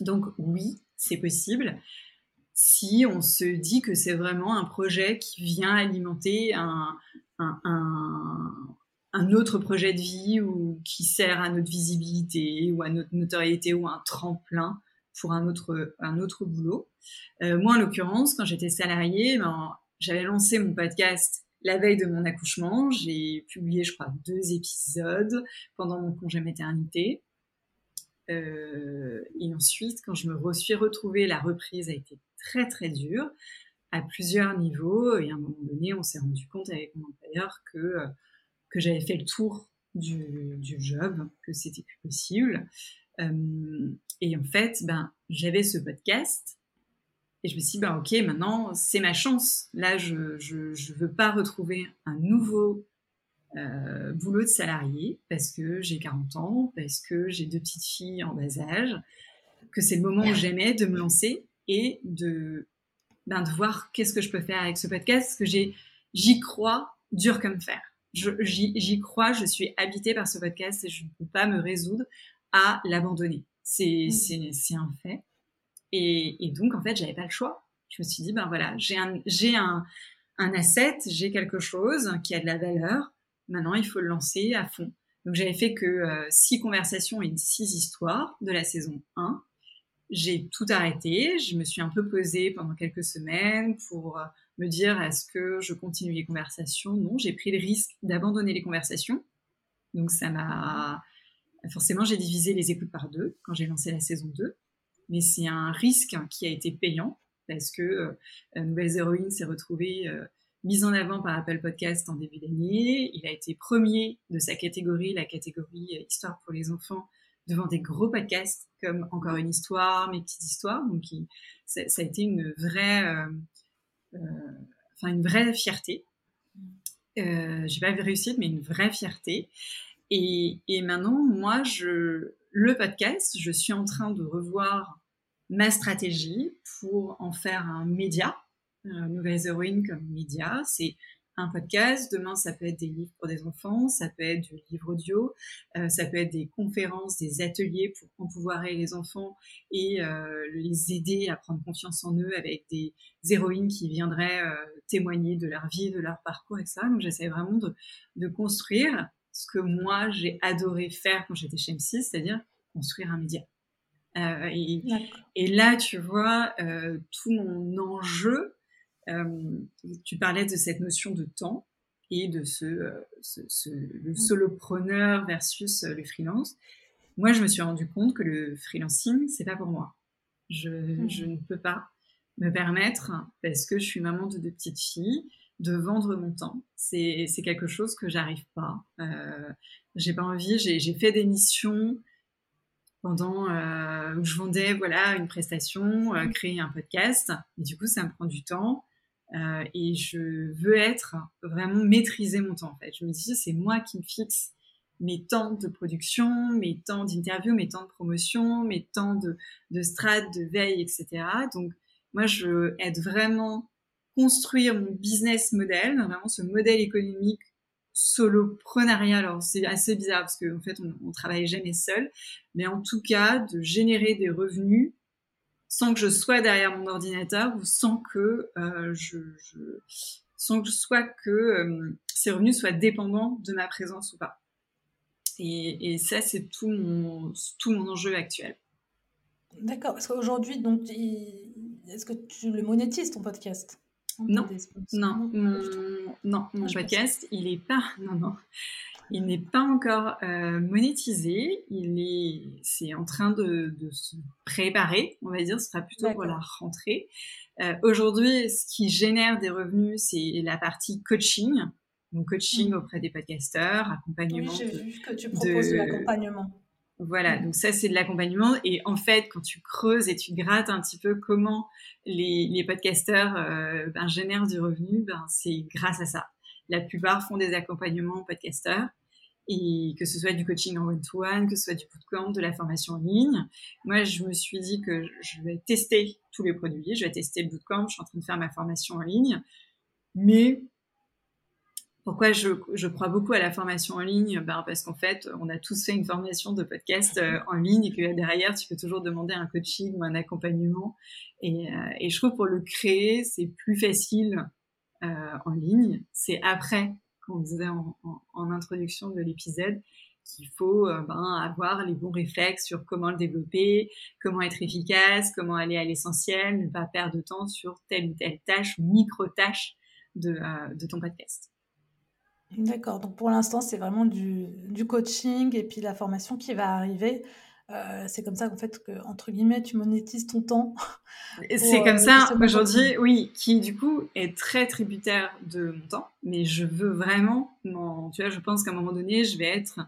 Donc oui, c'est possible si on se dit que c'est vraiment un projet qui vient alimenter un, un, autre projet de vie ou qui sert à notre visibilité ou à notre notoriété ou un tremplin pour un autre, un autre boulot. Euh, moi, en l'occurrence, quand j'étais salariée, ben, j'avais lancé mon podcast la veille de mon accouchement. J'ai publié, je crois, deux épisodes pendant mon congé maternité. Euh, et ensuite, quand je me suis retrouvée, la reprise a été très très dure à plusieurs niveaux. Et à un moment donné, on s'est rendu compte avec mon employeur que, euh, que j'avais fait le tour du, job, que c'était plus possible. Euh, et en fait, ben, j'avais ce podcast. Et je me suis dit, ben, ok, maintenant, c'est ma chance. Là, je ne veux pas retrouver un nouveau euh, boulot de salarié parce que j'ai 40 ans, parce que j'ai deux petites filles en bas âge, que c'est le moment où j'aimais de me lancer et de, ben, de voir qu'est-ce que je peux faire avec ce podcast, parce que j'ai, j'y crois dur comme fer. j'y, crois, je suis habitée par ce podcast et je ne peux pas me résoudre à l'abandonner. C'est, mmh. c'est, c'est un fait. Et, et, donc, en fait, j'avais pas le choix. Je me suis dit, ben voilà, j'ai un, j'ai un, un asset, j'ai quelque chose qui a de la valeur. Maintenant, il faut le lancer à fond. Donc, j'avais fait que euh, six conversations et six histoires de la saison 1 j'ai tout arrêté. Je me suis un peu posée pendant quelques semaines pour euh, me dire est-ce que je continue les conversations? Non, j'ai pris le risque d'abandonner les conversations. Donc ça m'a forcément j'ai divisé les écoutes par deux quand j'ai lancé la saison 2. Mais c'est un risque qui a été payant parce que euh, Nouvelles Héroïnes s'est retrouvée euh, mise en avant par Apple Podcast en début d'année. Il a été premier de sa catégorie, la catégorie Histoire pour les enfants, devant des gros podcasts comme Encore une histoire, Mes petites histoires. Donc, ça, a été une vraie, euh, euh, enfin une vraie fierté. Euh, j'ai pas vu réussite, mais une vraie fierté. Et, et, maintenant, moi, je, le podcast, je suis en train de revoir ma stratégie pour en faire un média, Nouvelles Héroïnes comme média. C'est un podcast. Demain, ça peut être des livres pour des enfants, ça peut être du livre audio, euh, ça peut être des conférences, des ateliers pour empouvoirer les enfants et euh, les aider à prendre confiance en eux avec des héroïnes qui viendraient euh, témoigner de leur vie, de leur parcours, etc. Donc, j'essaie vraiment de, de, construire ce que moi, j'ai adoré faire quand j'étais chez M6, c'est-à-dire construire un média. Et, et, là, tu vois, tout mon enjeu, euh, tu parlais de cette notion de temps et de ce, euh, le mm. solopreneur versus euh, le freelance. Moi, je me suis rendu compte que le freelancing, c'est pas pour moi. Je, mm. je, ne peux pas me permettre, parce que je suis maman de deux petites filles, de vendre mon temps. C'est quelque chose que j'arrive pas. Euh, j'ai pas envie. J'ai fait des missions pendant euh, où je vendais voilà une prestation, euh, mm. créer un podcast. Et du coup, ça me prend du temps. Euh, et je veux être vraiment maîtriser mon temps en fait. Je me dis c'est moi qui me fixe mes temps de production, mes temps d'interview, mes temps de promotion, mes temps de, de strat, de veille, etc. Donc moi je aide vraiment construire mon business model, vraiment ce modèle économique soloprenariat. Alors c'est assez bizarre parce qu'en en fait on, on travaille jamais seul, mais en tout cas de générer des revenus sans que je sois derrière mon ordinateur ou sans que euh, je, sans que soit que euh, ces revenus soient dépendants de ma présence ou pas. Et, ça, c'est tout mon, tout mon enjeu actuel. D'accord. Parce qu'aujourd'hui, donc, est-ce que tu le monétises ton podcast? Non. non, non, mon, non, mon podcast, il est pas. Non, non. Il n'est pas encore euh, monétisé. Il est, c'est en train de, de, se préparer, on va dire. Ce sera plutôt pour la rentrée. Euh, aujourd'hui, ce qui génère des revenus, c'est la partie coaching. Donc coaching mmh. auprès des podcasteurs, accompagnement. Oui, j'ai vu que tu proposes de, l'accompagnement. Voilà, mmh. donc ça c'est de l'accompagnement. Et en fait, quand tu creuses et tu grattes un petit peu comment les, les podcasteurs euh, ben, génèrent du revenu, ben, c'est grâce à ça. La plupart font des accompagnements podcasteurs et que ce soit du coaching en one-to-one, que ce soit du bootcamp, de la formation en ligne. Moi, je me suis dit que je vais tester tous les produits, je vais tester le bootcamp, je suis en train de faire ma formation en ligne, mais pourquoi je, je, crois beaucoup à la formation en ligne? Ben Parce qu'en fait, on a tous fait une formation de podcast euh, en ligne et que derrière, tu peux toujours demander un coaching ou un accompagnement. Et, euh, et je trouve pour le créer, c'est plus facile euh, en ligne. C'est après qu'on disait en, en, introduction de l'épisode, qu'il faut euh, ben, avoir les bons réflexes sur comment le développer, comment être efficace, comment aller à l'essentiel, ne pas perdre de temps sur telle ou telle tâche, micro-tâche de, euh, de ton podcast. D'accord, donc pour l'instant, c'est vraiment du, du, coaching et puis la formation qui va arriver. Euh, c'est comme ça qu'en fait, que, entre guillemets, tu monétises ton temps. C'est comme euh, ça aujourd'hui, oui, qui du coup est très tributaire de mon temps, mais je veux vraiment, tu vois, je pense qu'à un moment donné, je vais être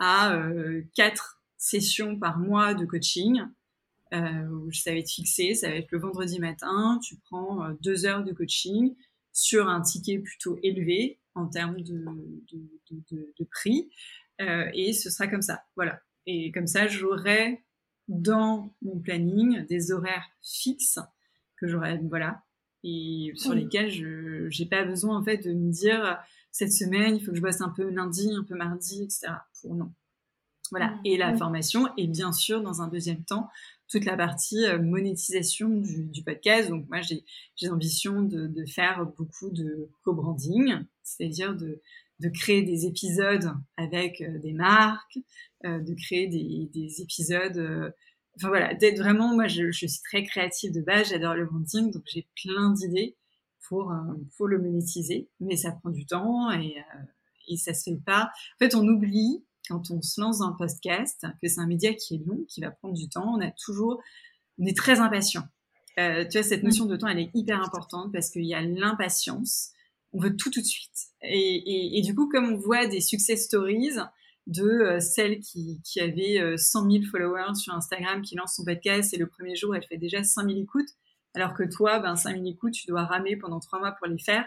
à euh, quatre sessions par mois de coaching. où ça va être fixé, ça va être le vendredi matin, tu prends deux heures de coaching sur un ticket plutôt élevé en termes de, de, de, de prix, et ce sera comme ça. Voilà, et comme ça, j'aurai dans mon planning des horaires fixes que j'aurai, voilà, et sur lesquels je n'ai pas besoin en fait de me dire cette semaine, il faut que je bosse un peu lundi, un peu mardi, etc. Pour non. Voilà. Mmh. Et la formation, et bien sûr, dans un deuxième temps, toute la partie euh, monétisation du, du podcast. Donc moi, j'ai l'ambition de, de, faire beaucoup de co-branding, c'est-à-dire de, de créer des épisodes avec euh, des marques, de créer des, des épisodes. Euh, enfin voilà, d'être vraiment, moi je, je, suis très créative de base, j'adore le branding, donc j'ai plein d'idées pour, pour le monétiser, mais ça prend du temps et, et ça se fait pas. En fait, on oublie quand on se lance dans un podcast que c'est un média qui est long, qui va prendre du temps. On a toujours, on est très impatient. Euh, tu vois, cette notion de temps, elle est hyper importante parce qu'il y a l'impatience on veut tout tout de suite. Et, du coup, comme on voit des success stories de euh, celle qui, qui avait 100 euh, 000 followers sur Instagram, qui lance son podcast et le premier jour, elle fait déjà 5 000 écoutes, alors que toi, ben, 5 000 écoutes, tu dois ramer pendant trois mois pour les faire.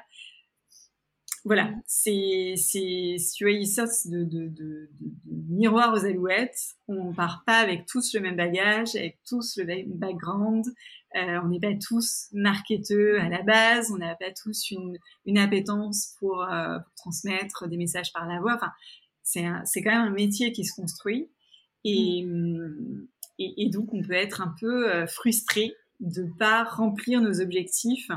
Voilà, c'est, c'est, tu de, de, de, de, miroir aux alouettes. On part pas avec tous le même bagage, avec tous le même background. Euh, on n'est pas tous marketeux à la base, on n'a pas tous une, une appétence pour, transmettre des messages par la voix. C'est, quand même un métier qui se construit et, mm. et, et, donc on peut être un peu euh, frustré de pas remplir nos objectifs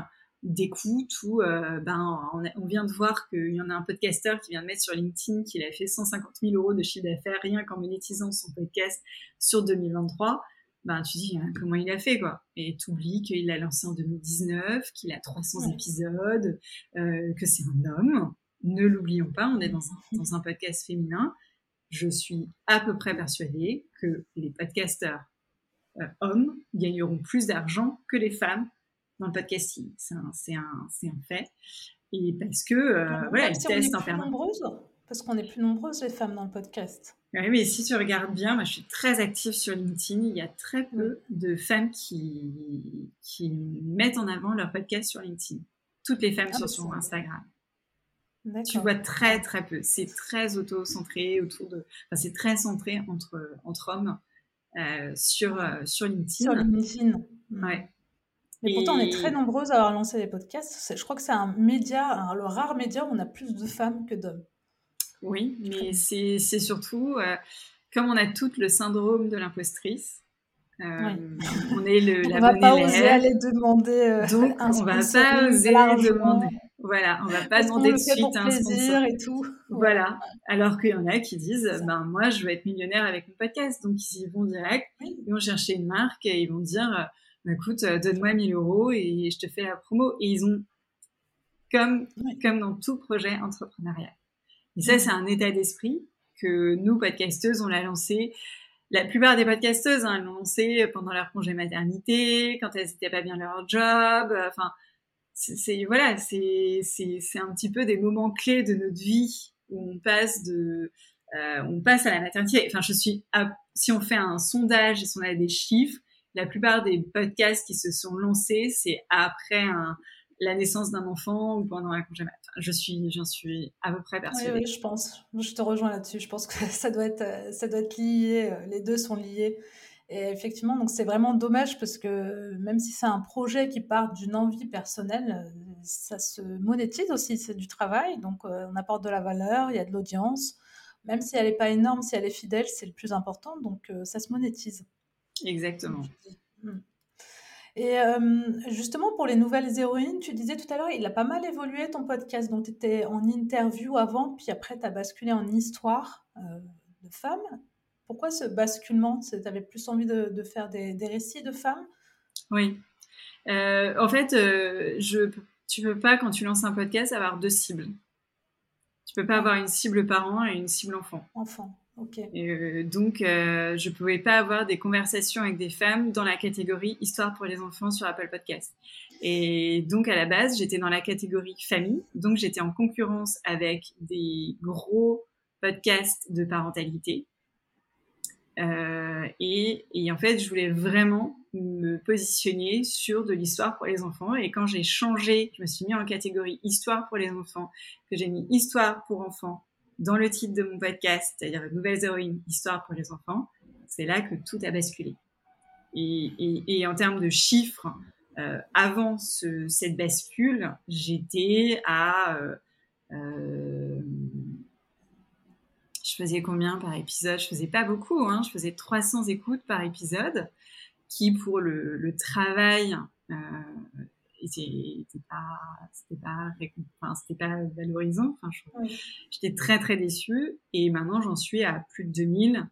d'écoute ou euh, ben on, vient de voir qu'il y en a un podcasteur qui vient de mettre sur LinkedIn qu'il a fait 150 000 euros de chiffre d'affaires rien qu'en monétisant son podcast sur 2023 ben tu dis hein, comment il a fait quoi? Et t'oublies qu'il a lancé en 2019 qu'il a 300 épisodes euh, que c'est un homme ne l'oublions pas on est dans un, dans un podcast féminin je suis à peu près persuadée que les podcasteurs euh, hommes gagneront plus d'argent que les femmes dans le podcasting. C'est un, fait. Et parce que, euh, voilà, ils testent en permanence. Parce qu'on est plus nombreuses les femmes dans le podcast. Oui, mais si tu regardes bien, moi je suis très active sur LinkedIn. Il y a très peu de femmes qui, qui mettent en avant leur podcast sur LinkedIn. Toutes les femmes ah, sont sur Instagram. Tu vois très très peu. C'est très auto-centré autour de. Enfin, c'est très centré entre, entre hommes euh, sur, euh, sur LinkedIn. Sur LinkedIn. Ouais. Mais pourtant, on est très nombreuses à avoir lancé des podcasts. Je crois que c'est un média, le rare média où on a plus de femmes que d'hommes. Oui, mais c'est surtout, euh, comme on a toutes le syndrome de l'impostrice, euh, on est le, la on va pas oser aller demander euh, donc on va pas oser demander voilà on va pas demander de suite un sponsor. et tout voilà. Alors qu'il y en a qui disent ben moi je veux être millionnaire avec mon podcast. Donc ils y vont direct. Ils vont chercher une marque et ils vont dire bah, écoute, euh, donne-moi 1000 euros et je te fais la promo. Et ils ont, comme, comme dans tout projet entrepreneurial, Et ça, c'est un état d'esprit que nous, podcasteuses, on l'a lancé. La plupart des podcasteuses, hein, l'ont lancé pendant leur congé maternité, quand elles n'étaient pas bien leur job. Enfin, c'est voilà, c'est un petit peu des moments clés de notre vie où on passe de euh, on passe à la maternité. Enfin, je suis si on fait un sondage et si on a des chiffres, la plupart des podcasts qui se sont lancés, c'est après un, la naissance d'un enfant ou pendant un congé je suis, j'en suis à peu près persuadée. Oui, je pense. Je te rejoins là-dessus. Je pense que ça doit être, ça doit être lié. Euh, les deux sont liés. Et effectivement, donc c'est vraiment dommage parce que même si c'est un projet qui part d'une envie personnelle, euh, ça se monétise aussi. C'est du travail, donc euh, on apporte de la valeur, il y a de l'audience. Même si elle n'est pas énorme, si elle est fidèle, c'est le plus important. Donc ça se monétise. Exactement. Hmm. Et justement, pour les nouvelles héroïnes, tu disais tout à l'heure, il a pas mal évolué ton podcast. Donc, tu étais en interview avant, puis après, tu as basculé en histoire de femmes. Pourquoi ce basculement? Tu avais plus envie de, faire des, récits de femmes? Oui. Euh, en fait, euh, je, tu peux pas, quand tu lances un podcast, avoir deux cibles. Tu peux pas avoir une cible parent et une cible enfant. Enfant. Euh, donc, euh, je pouvais pas avoir des conversations avec des femmes dans la catégorie histoire pour les enfants sur Apple Podcast. Et donc, à la base, j'étais dans la catégorie famille. Donc, j'étais en concurrence avec des gros podcasts de parentalité. Euh, et, et, en fait, je voulais vraiment me positionner sur de l'histoire pour les enfants. Et quand j'ai changé, je me suis mis en catégorie histoire pour les enfants, que j'ai mis histoire pour enfants dans le titre de mon podcast, c'est-à-dire Nouvelles héroïnes, histoire pour les enfants, c'est là que tout a basculé. Et, et, et en termes de chiffres, euh, avant ce, cette bascule, j'étais à... Euh, euh, je faisais combien par épisode? Je faisais pas beaucoup, hein, je faisais 300 écoutes par épisode, qui pour le, le travail euh, c'était pas c'était pas enfin c'était pas valorisant. Enfin j'étais très très déçue. Et maintenant j'en suis à plus de 2000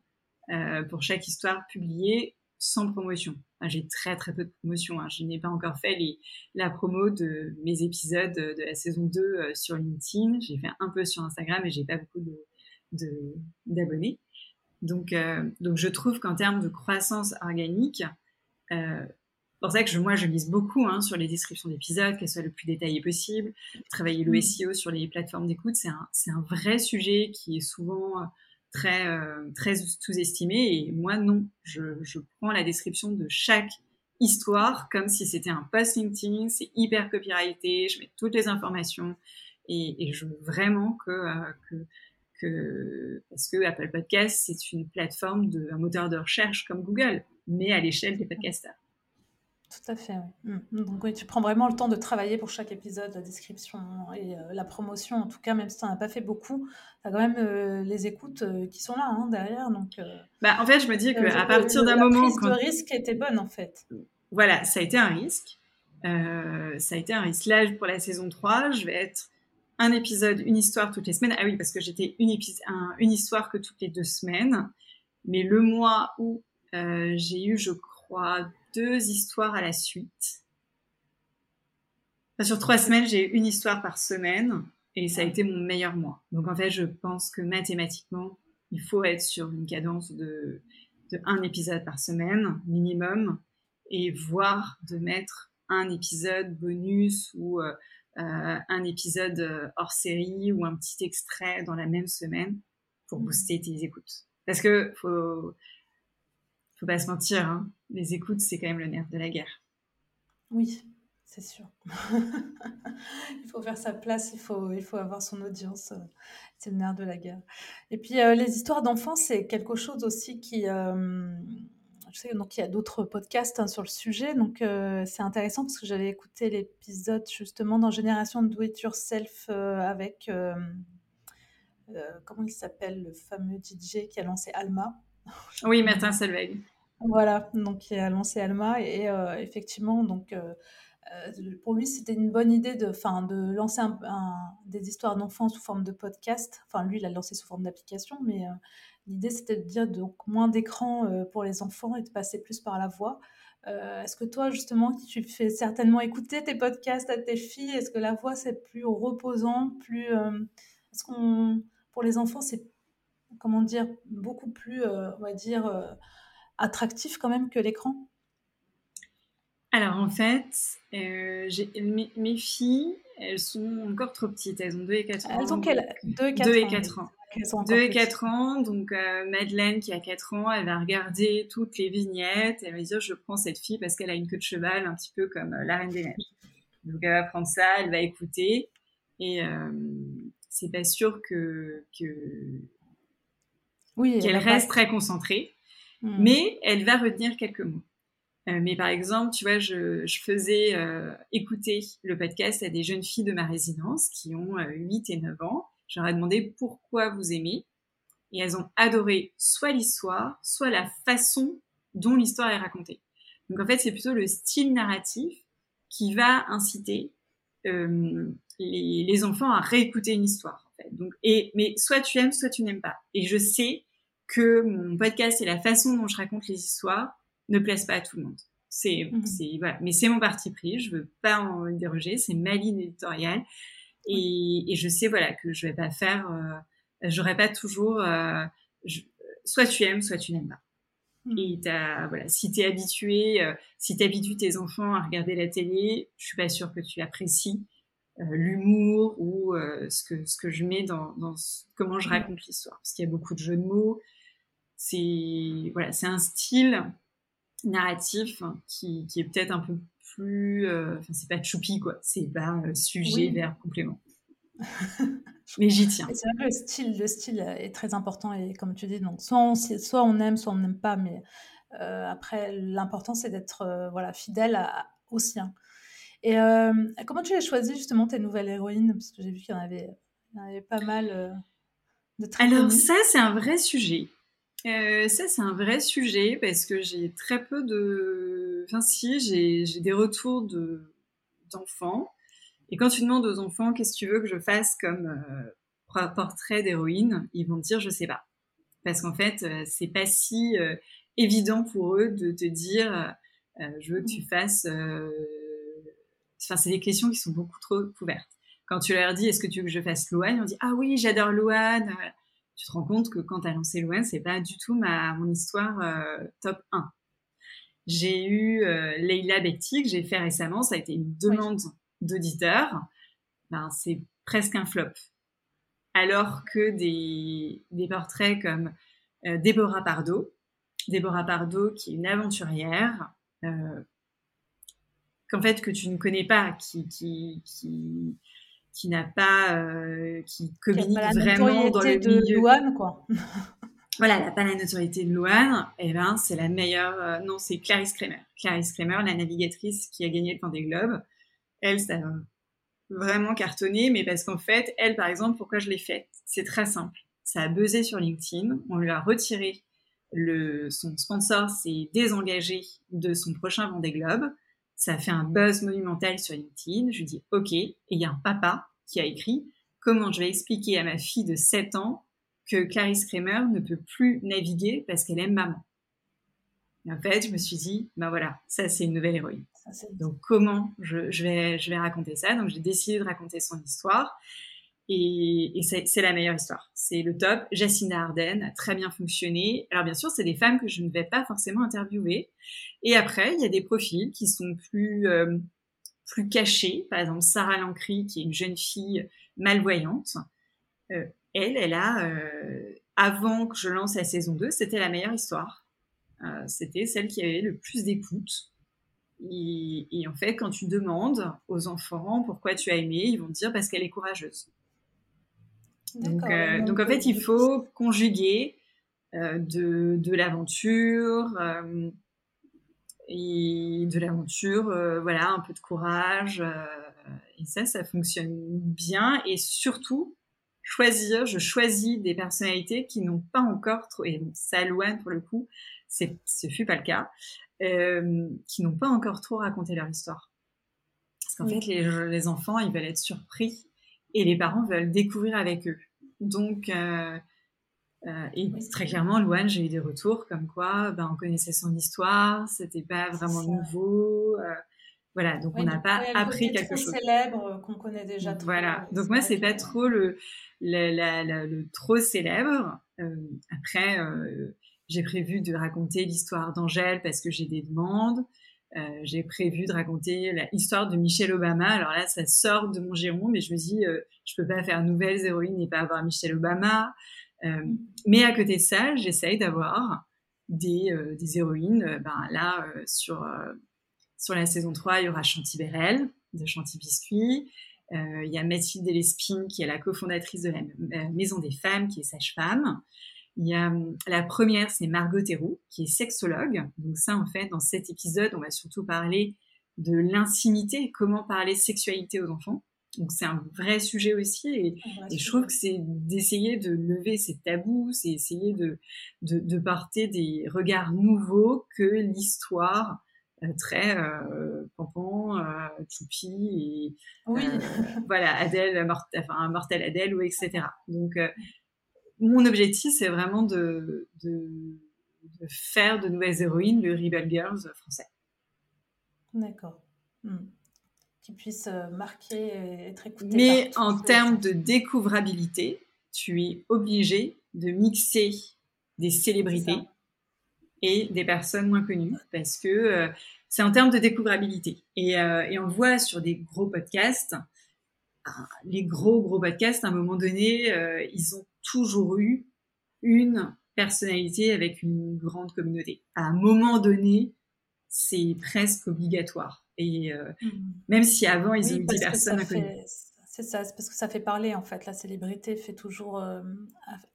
euh, pour chaque histoire publiée sans promotion. J'ai très très peu de promotion hein. je n'ai pas encore fait les, la promo de mes épisodes de la saison 2 euh, sur LinkedIn. J'ai fait un peu sur Instagram et j'ai pas beaucoup de d'abonnés donc euh, donc je trouve qu'en termes de croissance organique euh, pour ça que je, moi, je mise beaucoup hein, sur les descriptions d'épisodes, qu'elles soient le plus détaillées possible. Travailler le mm. SEO sur les plateformes d'écoute, c'est un, un, vrai sujet qui est souvent très, euh, très sous-estimé. Et moi, non, je, je, prends la description de chaque histoire comme si c'était un post LinkedIn. C'est hyper copyrighté, je mets toutes les informations et, et je veux vraiment que, euh, que que, parce que Apple Podcast, c'est une plateforme de, un moteur de recherche comme Google, mais à l'échelle des podcasters. Tout à fait, oui. Mmh. Donc oui, tu prends vraiment le temps de travailler pour chaque épisode, la description et euh, la promotion. En tout cas, même si tu n'en as pas fait beaucoup, tu as quand même euh, les écoutes euh, qui sont là hein, derrière. Donc, bah, en fait, je me dis qu'à partir d'un moment... La prise de risque était bonne, en fait. Voilà, ça a été un risque. ça a été un risque. Là, pour la saison 3, je vais être un épisode, une histoire toutes les semaines. Ah oui, parce que j'étais une, un, une histoire que toutes les deux semaines. Mais le mois où j'ai eu, je crois, deux histoires à la suite. sur trois semaines, j'ai eu une histoire par semaine et ça a été mon meilleur mois. Donc en fait, je pense que mathématiquement, il faut être sur une cadence de, un épisode par semaine minimum et voire de mettre un épisode bonus ou euh, euh, un épisode euh, hors série ou un petit extrait dans la même semaine pour mmh. booster tes écoutes. Parce que faut, faut pas se mentir, hein. les écoutes, c'est quand même le nerf de la guerre. Oui, c'est sûr. il faut faire sa place, il faut, il faut avoir son audience. Euh, c'est le nerf de la guerre. Et puis, euh, les histoires d'enfants, c'est quelque chose aussi qui. Euh, je sais donc il y a d'autres podcasts hein, sur le sujet, donc c'est intéressant parce que j'avais écouté l'épisode justement dans Génération Do It Yourself avec comment il s'appelle le fameux DJ qui a lancé Alma. Oui, Martin Selvig. Voilà, donc il a lancé Alma et euh, effectivement, donc euh, euh, pour lui, c'était une bonne idée de, de lancer des histoires d'enfants sous forme de podcast. Enfin, lui, il a lancé sous forme d'application, mais l'idée, c'était de dire donc moins d'écran pour les enfants et de passer plus par la voix. Est-ce que toi, justement, tu fais certainement écouter tes podcasts à tes filles Est-ce que la voix, c'est plus reposant, plus... Est-ce qu'on pour les enfants, c'est, comment dire, beaucoup plus, on va dire, attractif quand même que l'écran? Alors en fait, euh, mes, filles, elles sont encore trop petites. Elles ont 2 et 4 ans. Elles ont quel 2 et 4 2 et 4 ans. 2 et 4 ans. Donc euh, Madeleine qui a 4 ans, elle va regarder toutes les vignettes. Elle va dire je prends cette fille parce qu'elle a une queue de cheval un petit peu comme euh, la Reine des Neiges. Donc elle va prendre ça, elle va écouter. Et c'est pas sûr que, que oui, qu'elle reste très concentrée. Hmm. Mais elle va retenir quelques mots. Euh, mais par exemple, tu vois, je, je faisais euh, écouter le podcast à des jeunes filles de ma résidence qui ont 8 euh, et 9 ans. Je leur ai demandé pourquoi vous aimez. Et elles ont adoré soit l'histoire, soit la façon dont l'histoire est racontée. Donc en fait, c'est plutôt le style narratif qui va inciter euh, les, les, enfants à réécouter une histoire. En fait. Donc, et, mais soit tu aimes, soit tu n'aimes pas. Et je sais que mon podcast et la façon dont je raconte les histoires ne plaisent pas à tout le monde. C'est, c'est voilà. Mais c'est mon parti pris. Je veux pas en déroger. C'est ma ligne éditoriale. Et, et, je sais voilà que je vais pas faire. Euh, j'aurais pas toujours. Euh, soit tu aimes, soit tu n'aimes pas. Mhm. Et t'as, voilà, si t'es habitué, euh, si t'habitues tes enfants à regarder la télé, je suis pas sûre que tu apprécies euh, l'humour ou euh, ce que ce que je mets dans, dans comment je raconte l'histoire, parce qu'il y a beaucoup de jeux de mots. C'est voilà, c'est un style narratif hein, qui, qui est peut-être un peu plus. Euh, enfin, c'est pas choupi, quoi. C'est pas euh, sujet, vers complément. Mais j'y tiens. C'est vrai que le style, le style est très important et comme tu dis, donc soit on, soit on aime, soit on n'aime pas, mais euh, après l'important c'est d'être voilà fidèle à, au sien. Et comment tu as choisi justement tes nouvelles héroïnes? Parce que j'ai vu qu'il y en avait, il y en avait pas mal de très Alors ça c'est un vrai sujet. Euh, ça, c'est un vrai sujet parce que j'ai très peu de. Enfin, si, j'ai des retours de d'enfants. Et quand tu demandes aux enfants qu'est-ce que tu veux que je fasse comme euh, portrait d'héroïne, ils vont te dire je sais pas. Parce qu'en fait, euh, c'est pas si euh, évident pour eux de te dire je veux que tu mmh. fasses. Enfin, c'est des questions qui sont beaucoup trop couvertes. Quand tu leur dis est-ce que tu veux que je fasse Louane, on dit ah oui, j'adore Louane tu te rends compte que quand tu as lancé Louen, c'est pas du tout ma, mon histoire euh, top 1. J'ai eu euh, Leila Bekti que j'ai fait récemment, ça a été une demande d'auditeur. Ben, c'est presque un flop. Alors que des, des portraits comme euh, Déborah Pardo, Déborah Pardo qui est une aventurière, euh, qu'en fait que tu ne connais pas, qui, qui, qui, qui n'a pas, euh, qui communique vraiment dans le de milieu. Louane, quoi. voilà, elle n'a pas la notoriété de Louane, et eh ben c'est la meilleure. Euh, non, c'est Clarisse Kramer. Clarisse Kramer, la navigatrice qui a gagné le Vendée Globe. Elle, ça a vraiment cartonné, mais parce qu'en fait, elle, par exemple, pourquoi je l'ai faite? C'est très simple. Ça a buzzé sur LinkedIn. On lui a retiré le, son sponsor s'est désengagé de son prochain Vendée Globe. Ça a fait un buzz monumental sur LinkedIn. Je lui dis OK. Et il y a un papa qui a écrit comment je vais expliquer à ma fille de 7 ans que Clarisse Kramer ne peut plus naviguer parce qu'elle aime maman? Et en fait, je me suis dit, ben voilà, ça c'est une nouvelle héroïne. Donc comment je, vais, je vais raconter ça? Donc j'ai décidé de raconter son histoire. Et, c'est la meilleure histoire. C'est le top. Jacinda Arden a très bien fonctionné. Alors bien sûr, c'est des femmes que je ne vais pas forcément interviewer. Et après, il y a des profils qui sont plus euh, plus cachés. Par exemple, Sarah Lancry, qui est une jeune fille malvoyante. Euh, elle, elle a, euh, avant que je lance la saison 2, c'était la meilleure histoire. c'était celle qui avait le plus d'écoute. Et, et, en fait, quand tu demandes aux enfants pourquoi tu as aimé, ils vont te dire parce qu'elle est courageuse. Euh, donc, en fait, il faut conjuguer euh, de, de l'aventure euh, et de l'aventure, voilà, un peu de courage. et ça, ça fonctionne bien. Et surtout, choisir, je choisis des personnalités qui n'ont pas encore trop, et Salouane pour le coup, ce fut pas le cas, qui n'ont pas encore trop raconté leur histoire. Parce qu'en fait, les, les enfants, ils veulent être surpris et les parents veulent découvrir avec eux. Donc, euh, euh, et très clairement, Louane, j'ai eu des retours comme quoi ben, on connaissait son histoire, c'était pas vraiment nouveau. Euh, voilà, donc on n'a pas appris quelque chose. célèbre qu'on connaît déjà. voilà, donc moi c'est pas trop le, le, trop célèbre. après, j'ai prévu de raconter l'histoire d'Angèle parce que j'ai des demandes. Euh, j'ai prévu de raconter l'histoire de Michelle Obama. Alors là, ça sort de mon giron, mais je me dis, euh, je peux pas faire nouvelles héroïnes et pas avoir Michelle Obama. Euh, mais à côté de ça, j'essaye d'avoir des, des, héroïnes. Ben là, sur sur la saison 3, il y aura Chanty Bérel de Chanty Biscuit. il y a Mathilde Delespine qui est la cofondatrice de la Maison des Femmes, qui est sage-femme. Il y a hum, la première, c'est Margot Théroux, qui est sexologue. Donc ça, en fait, dans cet épisode, on va surtout parler de l'intimité, comment parler sexualité aux enfants. Donc c'est un vrai sujet aussi, et, je trouve que c'est d'essayer de lever ces tabous, c'est essayer de, de, de, porter des regards nouveaux que l'histoire euh, très euh, Pampan, euh, Choupi et oui. Euh, voilà Adèle, enfin Mortel Adèle ou etc. Donc mon objectif, c'est vraiment de, faire de nouvelles héroïnes, le Rebel Girls français. D'accord. Hmm. Qui puissent euh, marquer et être écoutées. Mais en termes de découvrabilité, tu es obligé de mixer des célébrités et des personnes moins connues parce que euh, c'est en termes de découvrabilité. Et, euh, et, on voit sur des gros podcasts, les gros gros podcasts, à un moment donné, ils ont toujours eu une personnalité avec une grande communauté. À un moment donné, c'est presque obligatoire. Et euh, mmh. même si avant ils ont eu 10 personnes C'est ça, c'est parce que ça fait parler en fait. La célébrité fait toujours euh,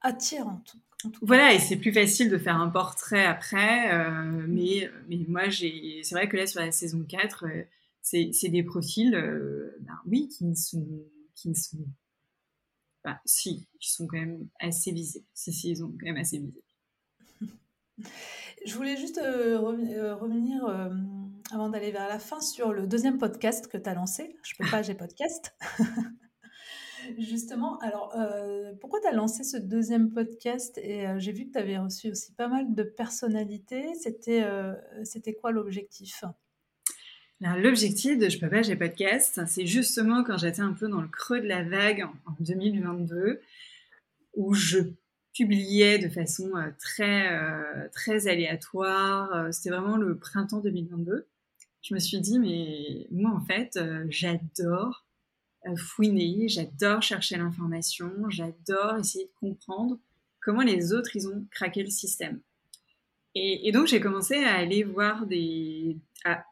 attirante. Voilà, et c'est plus facile de faire un portrait après. Euh, mais, mais moi, c'est vrai que là sur la saison 4, c'est, des profils, ben oui, qui ne sont, qui ne sont bah, si, ils sont quand même assez visibles. Si, si, ils sont quand même assez visibles. Je voulais juste euh, euh, revenir, euh, avant d'aller vers la fin, sur le deuxième podcast que tu as lancé. Je peux pas, j'ai podcast. Justement, alors, pourquoi tu as lancé ce deuxième podcast? Et j'ai vu que tu avais reçu aussi pas mal de personnalités. C'était c'était quoi l'objectif? L'objectif de Je peux pas, j'ai podcast, c'est justement quand j'étais un peu dans le creux de la vague en, 2022, où je publiais de façon euh, très, euh, très aléatoire. Euh, c'était vraiment le printemps 2022. Je me suis dit, mais moi, en fait, j'adore fouiner, j'adore chercher l'information, j'adore essayer de comprendre comment les autres, ils ont craqué le système. Et, et donc, j'ai commencé à aller voir des, à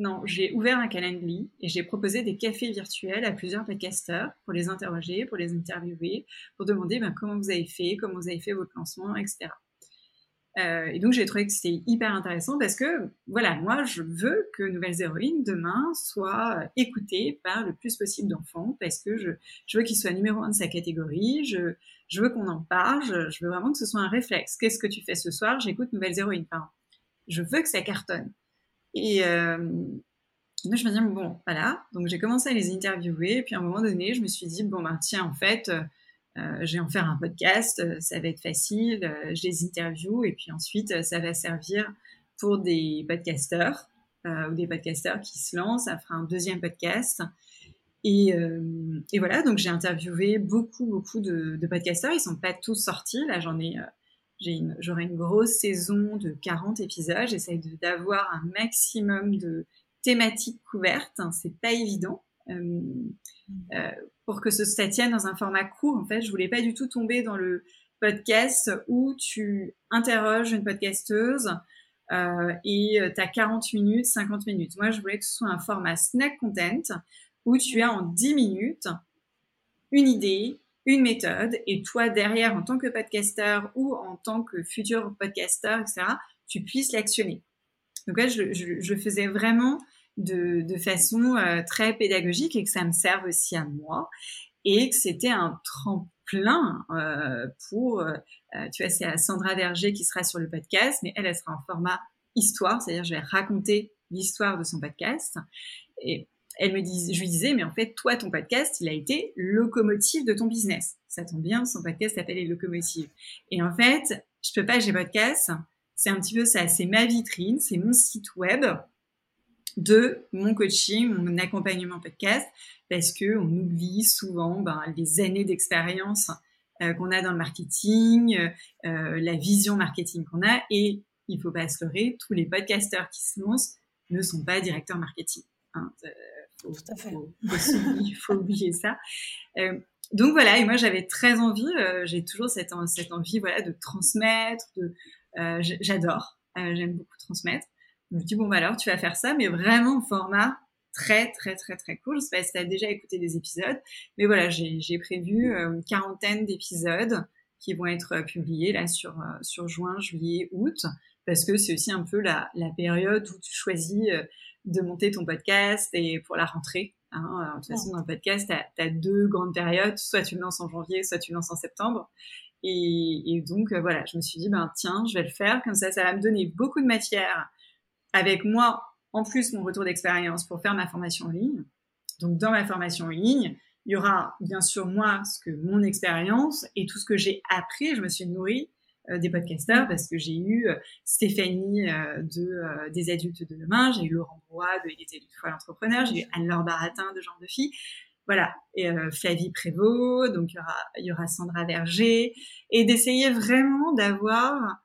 non, j'ai ouvert un calendrier et j'ai proposé des cafés virtuels à plusieurs podcasteurs pour les interroger, pour les interviewer, pour demander ben, comment vous avez fait, comment vous avez fait votre lancement, etc. Euh, et donc j'ai trouvé que c'était hyper intéressant parce que voilà, moi je veux que Nouvelles Héroïnes demain soient écoutées par le plus possible d'enfants parce que je, veux qu'ils soient numéro un de sa catégorie, je, je veux qu'on en parle, je, veux vraiment que ce soit un réflexe. Qu'est-ce que tu fais ce soir? J'écoute Nouvelles Héroïnes. Enfin, je veux que ça cartonne. Et euh, moi, je me dis, bon, voilà. Donc, j'ai commencé à les interviewer. Et puis, à un moment donné, je me suis dit, bon, ben, tiens, en fait, euh, je vais en faire un podcast. Ça va être facile. Euh, je les interview. Et puis ensuite, ça va servir pour des podcasteurs euh, ou des podcasteurs qui se lancent. Ça fera un deuxième podcast. Et, euh, et voilà, donc j'ai interviewé beaucoup, beaucoup de, de podcasteurs. Ils sont pas tous sortis. Là, j'en ai j'aurai une, grosse saison de 40 épisodes. J'essaye d'avoir un maximum de thématiques couvertes. Hein, c'est pas évident. Euh, euh, pour que ce, ça tienne dans un format court, en fait, je voulais pas du tout tomber dans le podcast où tu interroges une podcasteuse euh, et tu as 40 minutes, 50 minutes. Moi, je voulais que ce soit un format snack content où tu as en 10 minutes une idée, une méthode et toi derrière en tant que podcasteur ou en tant que futur podcasteur, etc., tu puisses l'actionner. Donc là, je, je, faisais vraiment de, de façon euh, très pédagogique et que ça me serve aussi à moi et que c'était un tremplin euh, pour, euh, tu vois, c'est Sandra Verger qui sera sur le podcast, mais elle, elle sera en format histoire, c'est-à-dire je vais raconter l'histoire de son podcast. Et elle me dit, je lui disais, mais en fait, toi, ton podcast, il a été locomotive de ton business. Ça tombe bien, son podcast s'appelle les locomotives. Et en fait, je peux pas, j'ai podcast. C'est un petit peu ça, c'est ma vitrine, c'est mon site web. de mon coaching, mon accompagnement podcast, parce que on oublie souvent ben, les années d'expérience euh, qu'on a dans le marketing, euh, la vision marketing qu'on a, et il faut pas se leurrer, tous les podcasteurs qui se lancent ne sont pas directeurs marketing. Hein, Il faut, oublier ça. donc voilà, et moi j'avais très envie, j'ai toujours cette, envie voilà de transmettre, de j'adore, j'aime beaucoup transmettre. Je me dis, bon, bah alors, tu vas faire ça, mais vraiment au format très, très, très, très cool. Je sais pas si tu as déjà écouté des épisodes, mais voilà, j'ai prévu euh, une quarantaine d'épisodes qui vont être euh, publiés là euh, sur juin, juillet, août, parce que c'est aussi un peu la, la période où tu choisis de monter ton podcast et pour la rentrée. Hein. de toute façon, dans le podcast, tu as, deux grandes périodes, soit tu le lances en janvier, soit tu le lances en septembre. Et, et donc, voilà, je me suis dit, ben tiens, je vais le faire, comme ça, ça va me donner beaucoup de matière avec moi, en plus, mon retour d'expérience pour faire ma formation en ligne. Donc, dans ma formation en ligne, il y aura bien sûr moi, ce que mon expérience et tout ce que j'ai appris. Je me suis nourrie euh, des podcasteurs parce que j'ai eu euh, Stéphanie euh, de des adultes de demain, j'ai eu Laurent Brois de Il était une fois l'entrepreneur, j'ai eu Anne-Laure Baratin de Genre de Filles. Voilà, et Flavie Prévost, donc il y aura, Sandra Verger, et d'essayer vraiment d'avoir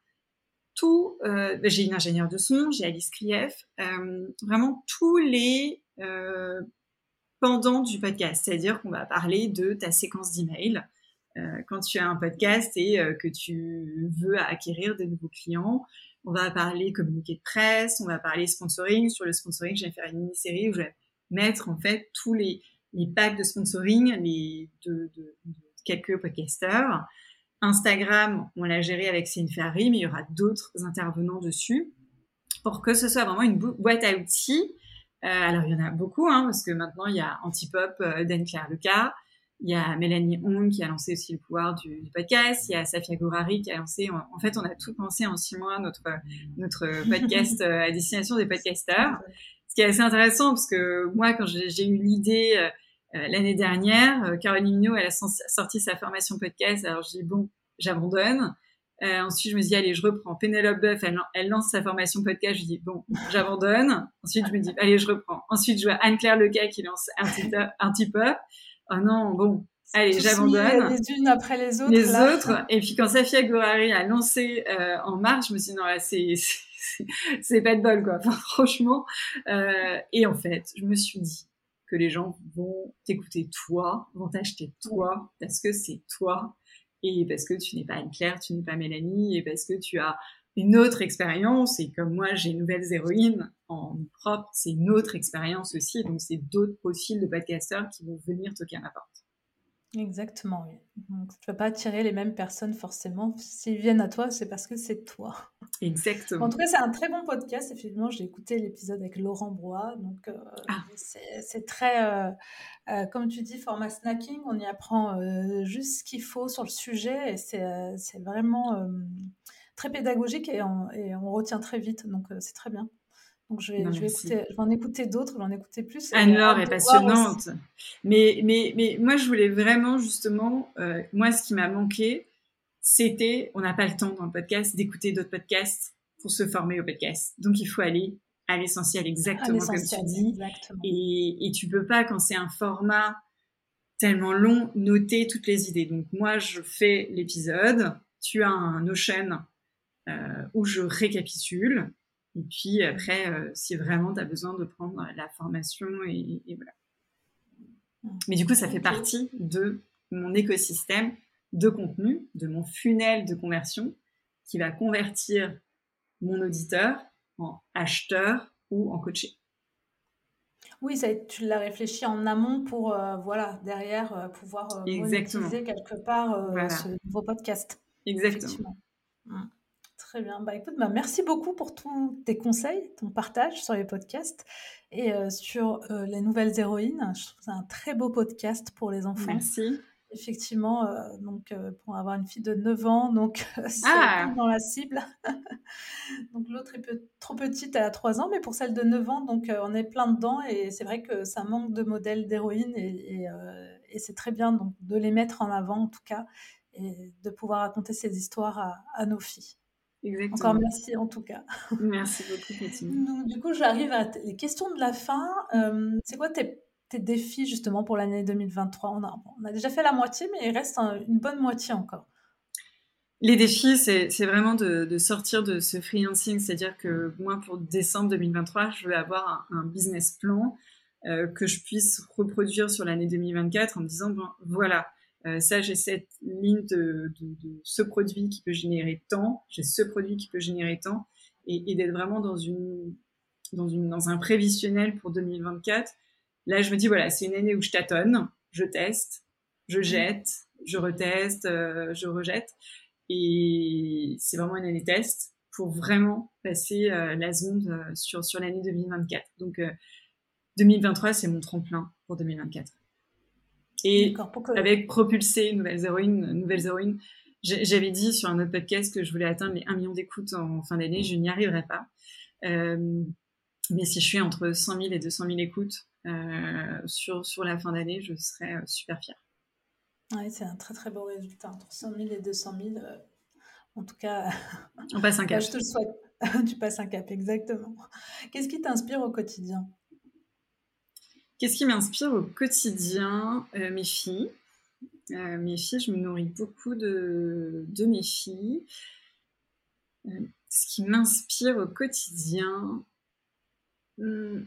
tout, euh, j'ai une ingénieure de son, j'ai Alice Krief, euh, vraiment tous les euh, pendants du podcast, c'est-à-dire qu'on va parler de ta séquence d'email euh, quand tu as un podcast et euh, que tu veux acquérir de nouveaux clients. On va parler communiqué de presse, on va parler sponsoring. Sur le sponsoring, je vais faire une mini-série où je vais mettre en fait tous les, packs de sponsoring les, de quelques podcasteurs. Instagram, on l'a géré avec Céline Ferry, mais il y aura d'autres intervenants dessus pour que ce soit vraiment une boîte à outils. Euh, alors, il y en a beaucoup, hein, parce que maintenant, il y a Antipop euh, d'Anne-Claire Lucas, il y a Mélanie Hong qui a lancé aussi le pouvoir du, podcast, il y a Safia Gourari qui a lancé, en, fait, on a tout pensé en six mois notre, notre podcast euh, à destination des podcasteurs. Ce qui est assez intéressant, parce que moi, quand j'ai eu l'idée... Euh, euh, l'année dernière, Caroline Mignot, elle a sorti sa formation podcast. Alors, je dis, bon, j'abandonne. Euh, ensuite, je me dis, allez, je reprends. Pénélope Boeuf, elle, lance sa formation podcast. Je dis, bon, j'abandonne. Ensuite, je me dis, allez, je reprends. Ensuite, je vois Anne-Claire Leca qui lance un petit pop. Oh non, bon, allez, j'abandonne. Les unes après les autres. Les autres. Et puis, quand Safia Gourari a lancé en mars, je me suis dit, non, là, c'est, c'est pas de bol, quoi. Enfin, franchement. Euh, et en fait, je me suis dit, que les gens vont t'écouter toi, vont t'acheter toi, parce que c'est toi, et parce que tu n'es pas Anne-Claire, tu n'es pas Mélanie, et parce que tu as une autre expérience, et comme moi j'ai nouvelles héroïnes en propre, c'est une autre expérience aussi, donc c'est d'autres profils de podcasteurs qui vont venir toquer à ma porte. Exactement, oui. Donc, tu ne vas pas attirer les mêmes personnes forcément. S'ils viennent à toi, c'est parce que c'est toi. Exactement. En tout cas, c'est un très bon podcast. Effectivement, j'ai écouté l'épisode avec Laurent Brois. Donc, euh, ah. c'est très, euh, euh, comme tu dis, format snacking. On y apprend juste ce qu'il faut sur le sujet et c'est vraiment très pédagogique et on, et on retient très vite. Donc, c'est très bien. Donc je vais, je vais, écouter, je vais en écouter d'autres, je vais en écouter plus. Anne-Laure est passionnante. Mais, mais, mais moi, je voulais vraiment, justement, euh, moi, ce qui m'a manqué, c'était, on n'a pas le temps dans le podcast d'écouter d'autres podcasts pour se former au podcast. Donc il faut aller à l'essentiel, exactement comme tu dis. Et, et tu peux pas, quand c'est un format tellement long, noter toutes les idées. Donc moi, je fais l'épisode, tu as un Notion euh, où je récapitule et puis après, euh, si vraiment tu as besoin de prendre la formation, et, voilà. Mais du coup, ça fait partie de mon écosystème de contenu, de mon funnel de conversion qui va convertir mon auditeur en acheteur ou en coaché. Oui, ça, tu l'as réfléchi en amont pour, euh, voilà, derrière, euh, pouvoir utiliser quelque part ce nouveau podcast. Exactement. Mmh. Très bien. Bah, écoute, bah, merci beaucoup pour tous tes conseils, ton partage sur les podcasts et euh, sur euh, les nouvelles héroïnes. Je trouve que c'est un très beau podcast pour les enfants. Merci. Effectivement, euh, donc pour avoir une fille de 9 ans, donc c'est ah. dans la cible. donc l'autre est trop petite, elle a 3 ans, mais pour celle de 9 ans, donc on est plein dedans et c'est vrai que ça manque de modèles d'héroïnes et, et, c'est très bien donc de les mettre en avant en tout cas et de pouvoir raconter ces histoires à nos filles. Exactement. Encore merci en tout cas. Merci beaucoup, Cathy. du coup, j'arrive à les questions de la fin. Euh, c'est quoi tes, tes, défis justement pour l'année 2023 on a, on a, déjà fait la moitié, mais il reste une bonne moitié encore. Les défis, c'est vraiment de, de, sortir de ce freelancing. C'est-à-dire que moi, pour décembre 2023, je veux avoir un, un business plan euh, que je puisse reproduire sur l'année 2024 en me disant, bon, voilà, euh, ça, j'ai cette ligne de, de, de, ce produit qui peut générer tant, j'ai ce produit qui peut générer tant, et, et d'être vraiment dans une, dans une, dans un prévisionnel pour 2024. Là, je me dis voilà, c'est une année où je tâtonne, je teste, je jette, je reteste, euh, je rejette, et c'est vraiment une année test pour vraiment passer euh, la seconde sur sur l'année 2024. Donc 2023, c'est mon tremplin pour 2024. Et avec propulser Nouvelles Héroïnes, Nouvelles Héroïnes, j'avais dit sur un autre podcast que je voulais atteindre les 1 million d'écoutes en fin d'année. Je n'y arriverai pas. Euh, mais si je suis entre 100 000 et 200 000 écoutes euh, sur, sur la fin d'année, je serais euh, super fière. Oui, c'est un très très beau résultat. Entre 100 000 et 200 000, euh, en tout cas. On passe un cap. je te le souhaite. tu passes un cap, exactement. Qu'est-ce qui t'inspire au quotidien? Qu'est-ce qui m'inspire au quotidien euh, Mes filles? Euh, mes filles, je me nourris beaucoup de, de mes filles. Euh, ce qui m'inspire au quotidien, hmm,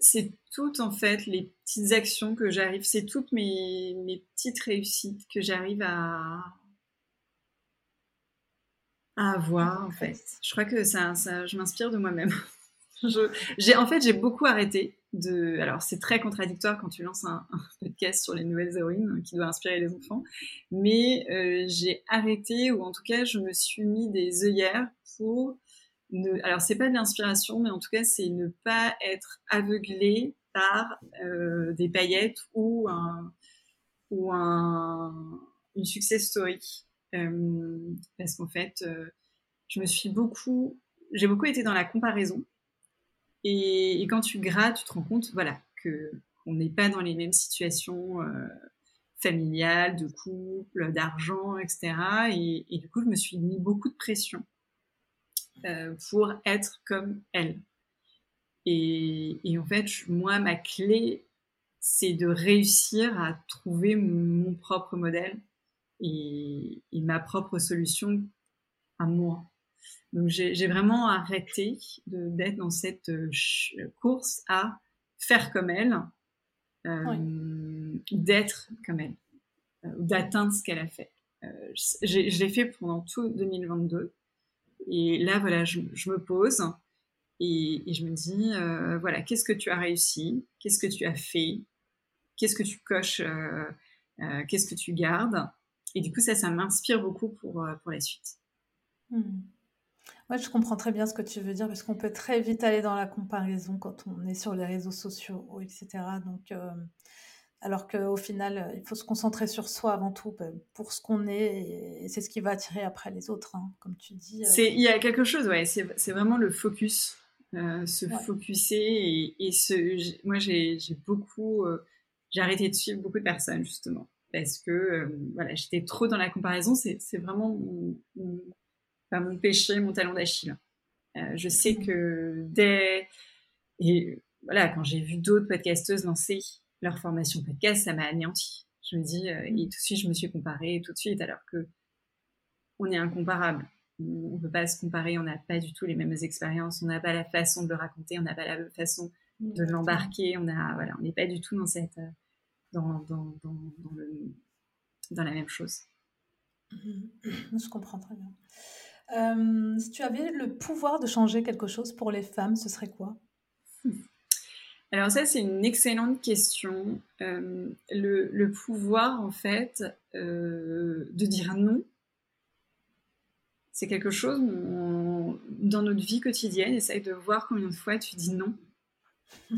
c'est toutes en fait les petites actions que j'arrive, c'est toutes mes, mes, petites réussites que j'arrive à, à avoir en fait. Je crois que ça, ça je m'inspire de moi-même. J'ai, en fait, j'ai beaucoup arrêté de. Alors, c'est très contradictoire quand tu lances un, podcast sur les nouvelles héroïnes qui doit inspirer les enfants, mais euh, j'ai arrêté, ou en tout cas, je me suis mis des œillères pour. Ne... Alors, c'est pas de l'inspiration, mais en tout cas, c'est ne pas être aveuglé par euh, des paillettes ou un ou un une success story, euh, parce qu'en fait, je me suis beaucoup, j'ai beaucoup été dans la comparaison et, quand tu grattes, tu te rends compte, voilà, que on n'est pas dans les mêmes situations euh, familiales, de couple, d'argent, etc. Et, du coup, je me suis mis beaucoup de pression euh, pour être comme elle. Et, en fait, moi, ma clé, c'est de réussir à trouver mon propre modèle et ma propre solution à moi. Donc j'ai vraiment arrêté d'être dans cette euh, course à faire comme elle, euh, d'être comme elle, euh, d'atteindre ce qu'elle a fait. Euh, je l'ai fait pendant tout 2022. Et là, voilà, je, je me pose et, et, je me dis, voilà, qu'est-ce que tu as réussi? Qu'est-ce que tu as fait? Qu'est-ce que tu coches Qu'est-ce que tu gardes? Et du coup, ça, ça m'inspire beaucoup pour, pour la suite. Mmh. Ouais, je comprends très bien ce que tu veux dire parce qu'on peut très vite aller dans la comparaison quand on est sur les réseaux sociaux, etc. Donc, euh, alors qu'au final, euh, il faut se concentrer sur soi avant tout ben, pour ce qu'on est et c'est ce qui va attirer après les autres, hein, comme tu dis. Euh... Il y a quelque chose, ouais, c'est vraiment le focus, euh, se ouais. focuser et, et ce, moi j'ai beaucoup, j'ai arrêté de suivre beaucoup de personnes justement parce que voilà, j'étais trop dans la comparaison, c'est vraiment mon, mon mon péché, mon talon d'Achille. Euh, je sais que dès et voilà, quand j'ai vu d'autres podcasteuses lancer leur formation podcast, ça m'a anéanti. Je me dis euh, et tout de suite je me suis comparée tout de suite alors que on est incomparable. On ne peut pas se comparer, on n'a pas du tout les mêmes expériences, on n'a pas la façon de le raconter, on n'a pas la façon de l'embarquer, on a voilà, on n'est pas du tout dans cette euh, dans, dans, dans, dans, le, dans la même chose. Je comprends très bien. Euh, si tu avais le pouvoir de changer quelque chose pour les femmes, ce serait quoi? Alors ça, c'est une excellente question. Euh, le, le, pouvoir, en fait, euh, de dire non, c'est quelque chose on, dans notre vie quotidienne, essaye de voir combien de fois tu dis non.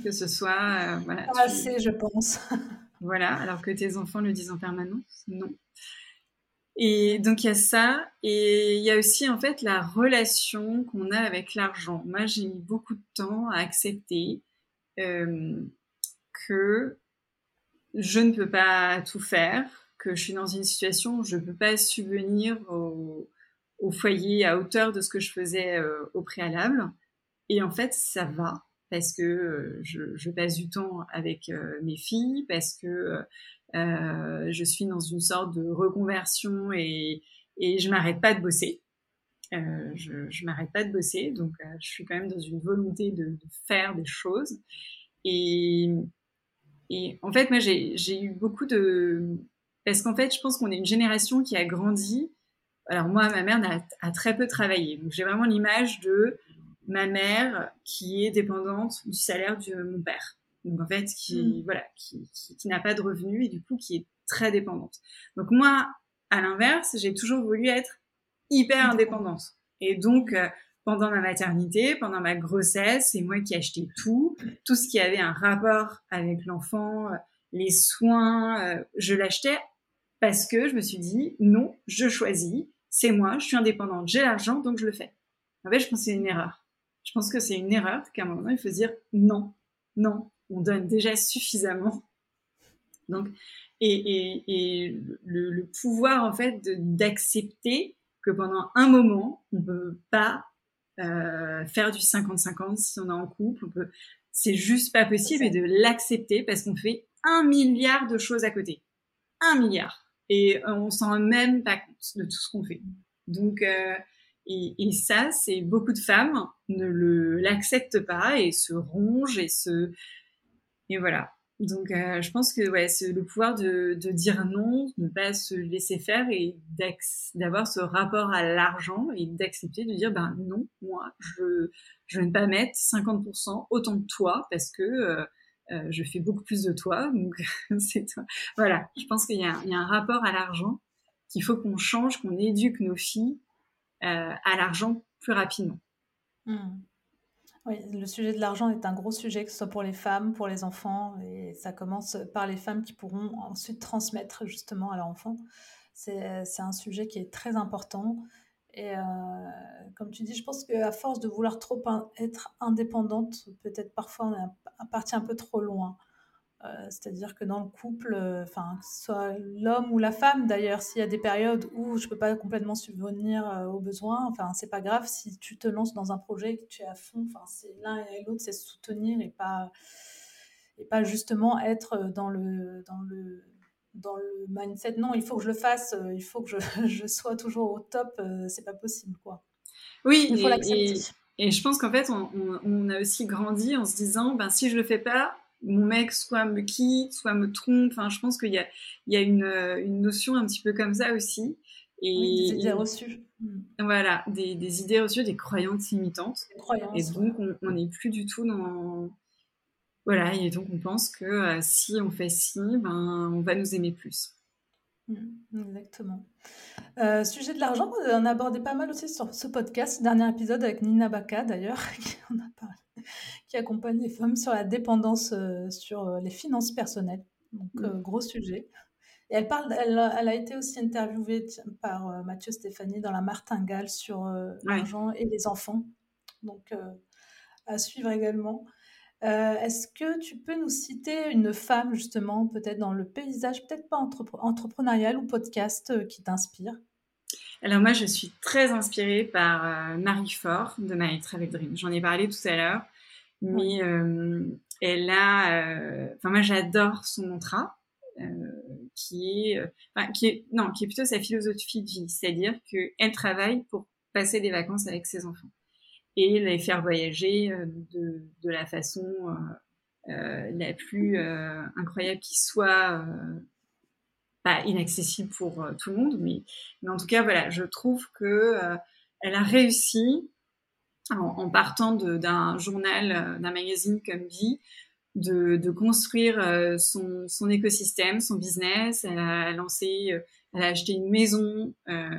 Que ce soit... voilà, Pas assez, je pense. voilà, alors que tes enfants le disent en permanence, non. Et donc il y a ça, et il y a aussi en fait la relation qu'on a avec l'argent. Moi, j'ai mis beaucoup de temps à accepter euh, que je ne peux pas tout faire, que je suis dans une situation où je ne peux pas subvenir au foyer à hauteur de ce que je faisais au préalable. Et en fait, ça va parce que je, je, passe du temps avec mes filles, parce que je suis dans une sorte de reconversion et, et je m'arrête pas de bosser. Euh, je, je m'arrête pas de bosser, donc euh, je suis quand même dans une volonté de, de faire des choses. Et, et en fait, moi, j'ai eu beaucoup de... Parce qu'en fait, je pense qu'on est une génération qui a grandi. Alors moi, ma mère a, a très peu travaillé. Donc j'ai vraiment l'image de ma mère qui est dépendante du salaire de mon père. Donc en fait, qui, mmh. voilà, qui, qui, qui n'a pas de revenus et du coup qui est très dépendante. Donc moi, à l'inverse, j'ai toujours voulu être hyper indépendante. Et donc, euh, pendant ma maternité, pendant ma grossesse, c'est moi qui achetais tout, tout ce qui avait un rapport avec l'enfant, euh, les soins, euh, je l'achetais parce que je me suis dit non, je choisis, c'est moi, je suis indépendante, j'ai l'argent, donc je le fais. En fait, je pense que c'est une erreur. Je pense que c'est une erreur qu'à un moment il faut se dire non, non, on donne déjà suffisamment. Donc, et, et, et le, le, pouvoir en fait d'accepter que pendant un moment, on peut pas euh, faire du 50-50 si on est en couple. On peut, c'est juste pas possible et de l'accepter parce qu'on fait un milliard de choses à côté, un milliard, et on s'en rend même pas compte de tout ce qu'on fait. Donc euh, et, et, ça, c'est beaucoup de femmes ne le l'acceptent pas et se rongent et se et voilà. Donc, euh, je pense que ouais, le pouvoir de, dire non, de ne pas se laisser faire et d'avoir ce rapport à l'argent et d'accepter de dire ben non, moi, je je vais pas mettre 50% autant de toi parce que euh, euh, je fais beaucoup plus de toi, donc c'est toi. Voilà, je pense qu'il y, y, a un rapport à l'argent qu'il faut qu'on change, qu'on éduque nos filles euh, à l'argent plus rapidement. Mmh. Oui, le sujet de l'argent est un gros sujet, que ce soit pour les femmes, pour les enfants, et ça commence par les femmes qui pourront ensuite transmettre justement à leurs enfants. C'est un sujet qui est très important. Et euh, comme tu dis, je pense qu'à force de vouloir trop être indépendante, peut-être parfois on est parti un peu trop loin. Euh, c'est-à-dire que dans le couple, euh, enfin, que ce soit l'homme ou la femme d'ailleurs, s'il y a des périodes où je peux pas complètement subvenir euh, aux besoins, enfin, c'est pas grave si tu te lances dans un projet que tu es à fond, enfin, c'est l'un et l'autre, c'est soutenir et pas, et pas justement être dans le, dans le, dans le mindset non, il faut que je le fasse, il faut que je, je sois toujours au top, c'est pas possible, quoi. Oui, il faut l'accepter. Et, je pense qu'en fait, on, on, on, a aussi grandi en se disant, ben, si je le fais pas, mon mec soit me quitte, soit me trompe. Enfin, je pense qu'il y a, il y a une, une, notion un petit peu comme ça aussi. Et, oui, des idées reçues. Mm. Voilà, des, des, idées reçues, des croyances limitantes. Des croyances, et donc, on n'est plus du tout dans. Voilà, et donc on pense que euh, si on fait ci, ben, on va nous aimer plus. Mm, exactement. Euh, sujet de l'argent, on a abordé pas mal aussi sur ce podcast, dernier épisode avec Nina Baka d'ailleurs, qui en a parlé qui accompagne les femmes sur la dépendance euh, sur euh, les finances personnelles. Donc, mmh. euh, gros sujet. Et elle, parle, elle, elle, a été aussi interviewée par Mathieu Stéphanie dans La Martingale sur l'argent et les enfants. Donc, à suivre également. Est-ce que tu peux nous citer une femme, justement, peut-être dans le paysage, peut-être pas entrepreneurial ou podcast, qui t'inspire? Alors moi, je suis très inspirée par Marie Fort de My Travel Dream. J'en ai parlé tout à l'heure. Mais euh, elle a, euh, enfin moi j'adore son mantra, euh, qui est, enfin, qui est, non, qui est plutôt sa philosophie de vie, c'est-à-dire qu'elle travaille pour passer des vacances avec ses enfants et les faire voyager de, de la façon euh, la plus incroyable qui soit, pas inaccessible pour tout le monde, mais, mais en tout cas voilà, je trouve que elle a réussi en, partant d'un journal, euh, d'un magazine comme Vie, de, de construire euh, son, son, écosystème, son business. Elle a lancé, euh, elle a acheté une maison euh,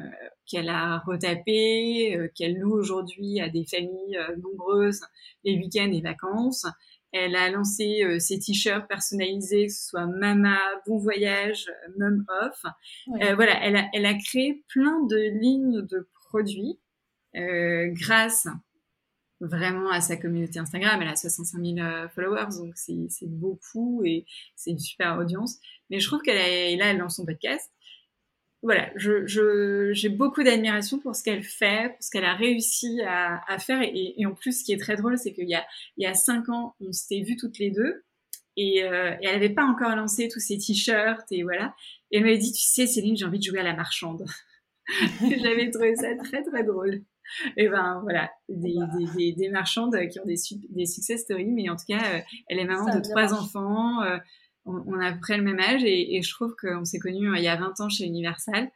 qu'elle a retapée, qu'elle loue aujourd'hui à des familles nombreuses les week-ends et vacances. Elle a lancé ses t-shirts personnalisés, que ce soit Mama, Bon Voyage, Mum Off. voilà, elle a, elle a créé plein de lignes de produits grâce vraiment à sa communauté Instagram. Elle a 65 000 euh, followers, donc c'est beaucoup et c'est une super audience. Mais je trouve qu'elle est là, elle lance son podcast. voilà, je, j'ai beaucoup d'admiration pour ce qu'elle fait, pour ce qu'elle a réussi à, faire. Et, en plus, ce qui est très drôle, c'est qu'il y a, il y a cinq ans, on s'était vues toutes les deux. Et, euh, elle n'avait pas encore lancé tous ses t-shirts et voilà. Et elle m'avait dit, tu sais, Céline, j'ai envie de jouer à la marchande. J'avais trouvé ça très très drôle. Et ben voilà, des, des, des, marchandes qui ont des, des success stories, mais en tout cas, euh, elle est maman de trois enfants. Euh, on, a à peu près le même âge et, je trouve qu'on s'est connus euh, il y a 20 ans chez Universal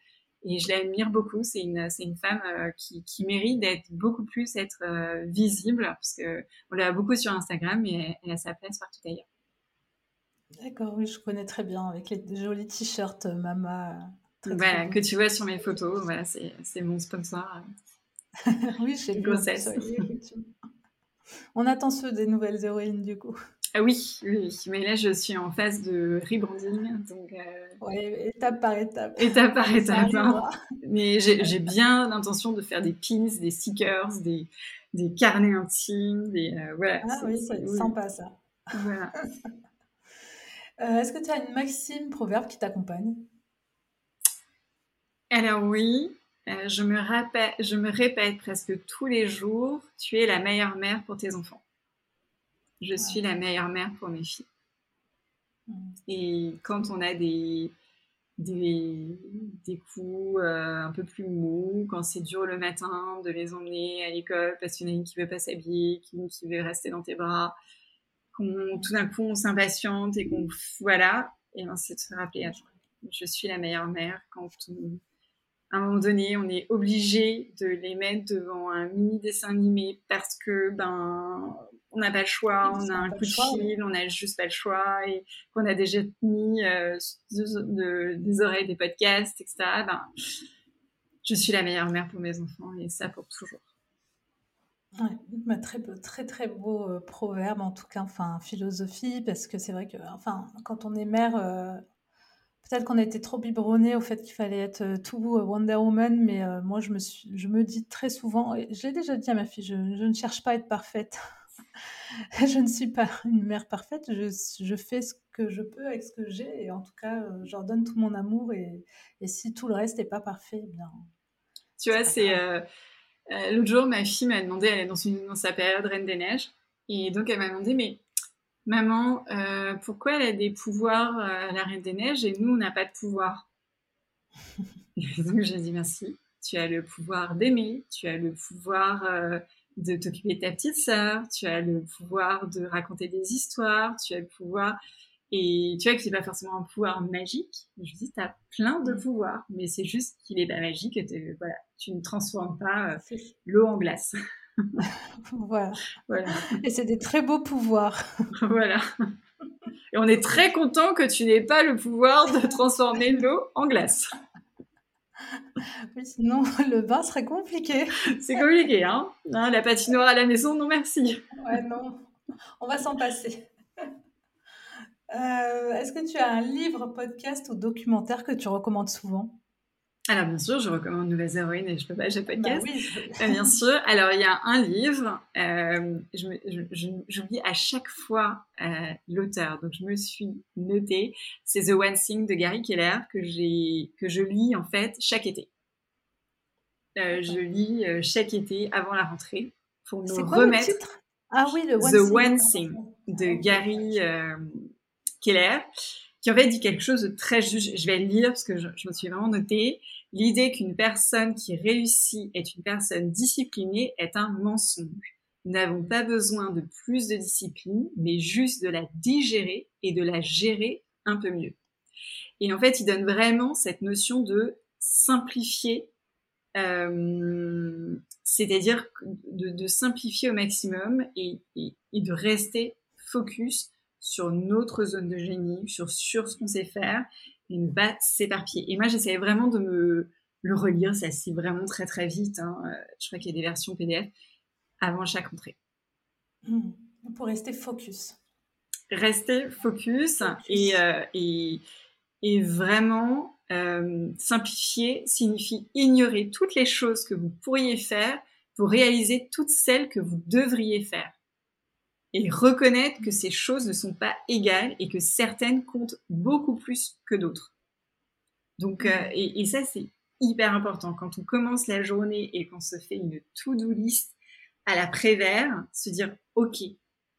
et je l'admire beaucoup. C'est une, c'est une femme euh, qui, qui, mérite d'être beaucoup plus être euh, visible parce que on la voit beaucoup sur Instagram et elle, a sa place partout ailleurs. D'accord, oui, je connais très bien avec les jolis t-shirts Mama. voilà, que tu vois sur mes photos, voilà, c'est, c'est mon sponsor. oui, j'ai grossesse. On attend ceux des nouvelles héroïnes du coup. Ah oui, oui, mais là je suis en phase de rebranding, donc. Euh... étape par étape. Étape par étape. Hein. Mais j'ai bien l'intention de faire des pins, des stickers, des, des carnets intimes, des euh, voilà. Ah oui, c'est sympa ça. Voilà. Euh, est-ce que tu as une maxime, proverbe qui t'accompagne? Alors oui, euh, je me rappelle, je me répète presque tous les jours, tu es la meilleure mère pour tes enfants je suis la meilleure mère pour mes filles. Mm. Et quand on a des, des, des coups euh, un peu plus mous, quand c'est dur le matin de les emmener à l'école parce qu'il y en a une qui veut pas s'habiller, une qui veut rester dans tes bras, qu'on tout d'un coup on s'impatiente et qu'on voilà, et ben c'est de se rappeler, je suis la meilleure mère quand à un moment donné, on est obligé de les mettre devant un mini dessin animé parce que ben on n'a pas le choix, on a un coup de fil, on n'a juste pas le choix, et qu'on a déjà mis euh, des oreilles des podcasts, etc. Ben, je suis la meilleure mère pour mes enfants, et ça pour toujours. Ouais, très, beau, très très beau euh, proverbe, en tout cas, enfin philosophie, parce que c'est vrai que, enfin, quand on est mère, euh, peut-être qu'on a été trop biberonné au fait qu'il fallait être tout Wonder Woman, mais moi je me suis, je me dis très souvent, et je l'ai déjà dit à ma fille, je ne cherche pas à être parfaite. je ne suis pas une mère parfaite, je, fais ce que je peux avec ce que j'ai, et en tout cas, euh, je leur donne tout mon amour, et, si tout le reste n'est pas parfait, eh bien. Tu vois, c'est. Euh, euh, l'autre jour, ma fille m'a demandé, elle est dans, une, dans sa période Reine des Neiges, et donc elle m'a demandé, mais maman, pourquoi elle a des pouvoirs, la Reine des Neiges, et nous, on n'a pas de pouvoir? Donc j'ai dit, merci, tu as le pouvoir d'aimer, tu as le pouvoir de t'occuper de ta petite sœur, tu as le pouvoir de raconter des histoires, tu as le pouvoir et tu vois que c'est pas forcément un pouvoir magique. Je dis, tu as plein de mm. pouvoirs, mais c'est juste qu'il est pas magique. Et voilà, tu ne transformes pas euh, l'eau en glace. voilà. voilà. Et c'est des très beaux pouvoirs. voilà. Et on est très content que tu n'aies pas le pouvoir de transformer l'eau en glace. Oui, sinon le bain serait compliqué. C'est compliqué, hein, hein La patinoire à la maison, non merci. Ouais, non, on va s'en passer. Euh, est-ce que tu as un livre, podcast ou documentaire que tu recommandes souvent? Alors bien sûr, je recommande Nouvelles Héroïnes et je peux pas, j'ai pas de bah oui. Euh, bien sûr. Alors il y a un livre, euh, j'oublie à chaque fois euh, l'auteur, donc je me suis notée, c'est The One Thing de Gary Keller que j'ai que je lis en fait chaque été. Euh, je lis chaque été avant la rentrée pour nous remettre. Le titre? Ah oui, le One The One Thing de Gary Keller qui en fait dit quelque chose de très juste. Je vais le lire parce que je, me suis vraiment noté. L'idée qu'une personne qui réussit est une personne disciplinée est un mensonge. Nous n'avons pas besoin de plus de discipline, mais juste de la digérer et de la gérer un peu mieux. Et en fait, il donne vraiment cette notion de simplifier, euh, c'est-à-dire de, simplifier au maximum et de rester focus sur notre zone de génie, sur, sur ce qu'on sait faire, et ne pas s'éparpiller. Et moi, j'essayais vraiment de me le relire, ça se vraiment très très vite. Hein. Euh, je crois qu'il y a des versions PDF avant chaque entrée. Hmm. Pour rester focus. Rester focus, Et, euh, et, et, vraiment euh, simplifier signifie ignorer toutes les choses que vous pourriez faire pour réaliser toutes celles que vous devriez faire et reconnaître que ces choses ne sont pas égales et que certaines comptent beaucoup plus que d'autres. Donc, euh, et, ça, c'est hyper important. Quand on commence la journée et qu'on se fait une to-do list à la prévère, se dire, OK,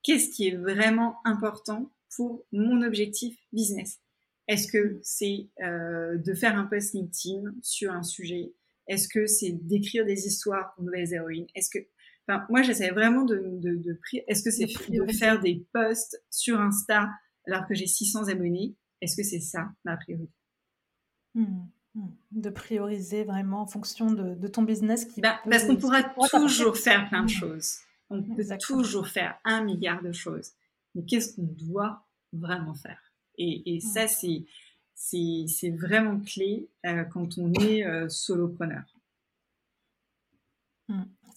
qu'est-ce qui est vraiment important pour mon objectif business? Est-ce que c'est euh, de faire un post LinkedIn sur un sujet? Est-ce que c'est d'écrire des histoires pour nouvelles héroïnes? Est-ce que Enfin, moi, j'essaie vraiment de, de, de Est-ce que c'est de, faire des posts sur Insta alors que j'ai 600 abonnés? Est-ce que c'est ça ma priorité? Mmh, mmh. De prioriser vraiment en fonction de, ton business qui. Bah, parce qu'on pourra toujours faire plein de mmh. choses. On peut toujours faire un milliard de choses. Mais qu'est-ce qu'on doit vraiment faire? Et, et ça, c'est c'est vraiment clé euh, quand on est euh, solopreneur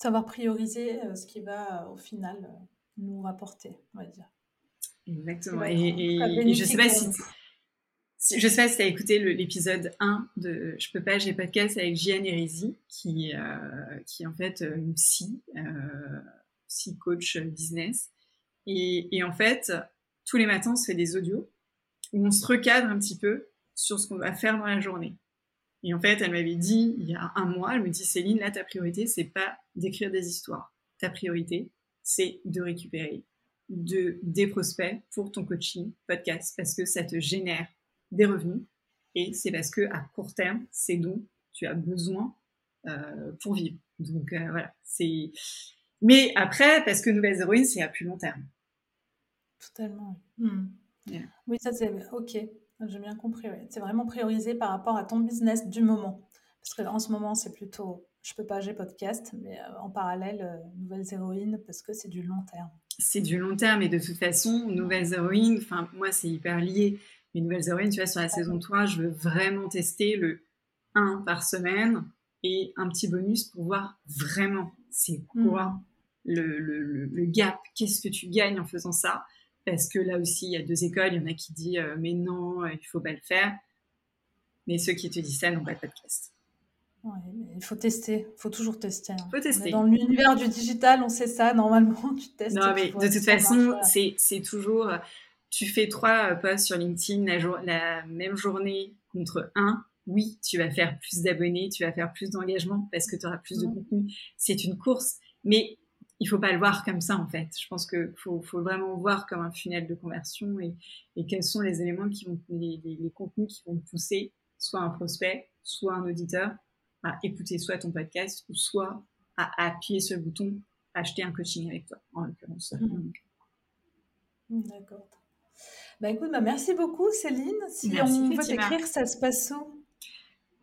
savoir prioriser euh, ce qui va euh, au final euh, nous rapporter, on va dire. Exactement. Et, je sais pas si, je sais pas si tu as écouté l'épisode 1 de Je peux pas, j'ai podcast avec Gian Erisi, qui, qui est en fait une psy, psy coach business. Et, et, en fait, tous les matins, on se fait des audios où on se recadre un petit peu sur ce qu'on va faire dans la journée. Et en fait, elle m'avait dit il y a un mois, elle me dit Céline, là, ta priorité, c'est pas d'écrire des histoires. Ta priorité, c'est de récupérer de, des prospects pour ton coaching podcast parce que ça te génère des revenus et c'est parce que à court terme, c'est dont tu as besoin euh, pour vivre. Donc euh, voilà, c'est. Mais après, parce que Nouvelles Héroïnes, c'est à plus long terme. Totalement. Hmm. Oui, ça c'est ok. J'ai bien compris. C'est vraiment priorisé par rapport à ton business du moment. Parce qu'en ce moment, c'est plutôt je peux pas, j'ai podcast, mais euh, en parallèle, euh, Nouvelles Héroïnes, parce que c'est du long terme. C'est du long terme, et de toute façon, Nouvelles Héroïnes, enfin, moi, c'est hyper lié. Mais Nouvelles Héroïnes, tu vois, sur la saison 3, je veux vraiment tester le 1 par semaine et un petit bonus pour voir vraiment c'est quoi mm. le, le, le, gap, qu'est-ce que tu gagnes en faisant ça? Parce que là aussi, il y a deux écoles. Il y en a qui disent euh, mais non, euh, il faut pas le faire. Mais ceux qui te disent ça n'ont pas de podcast. Ouais, il faut tester, il faut toujours tester. Hein. faut tester. dans l'univers du digital, on sait ça, normalement, tu testes. Non, mais de toute façon, c'est toujours, tu fais trois euh, posts sur LinkedIn la, la, même journée contre un, oui, tu vas faire plus d'abonnés, tu vas faire plus d'engagement parce que tu auras plus de contenu. C'est une course, mais il faut pas le voir comme ça en fait. Je pense que faut, faut vraiment voir comme un funnel de conversion et, et quels sont les éléments qui vont, les, les, contenus qui vont pousser soit un prospect, soit un auditeur à écouter soit ton podcast ou soit à, appuyer sur le bouton acheter un coaching avec toi en l'occurrence. Mmh. Mmh, d'accord. Bah écoute, bah merci beaucoup Céline. Si on veut t'écrire, ça se passe où?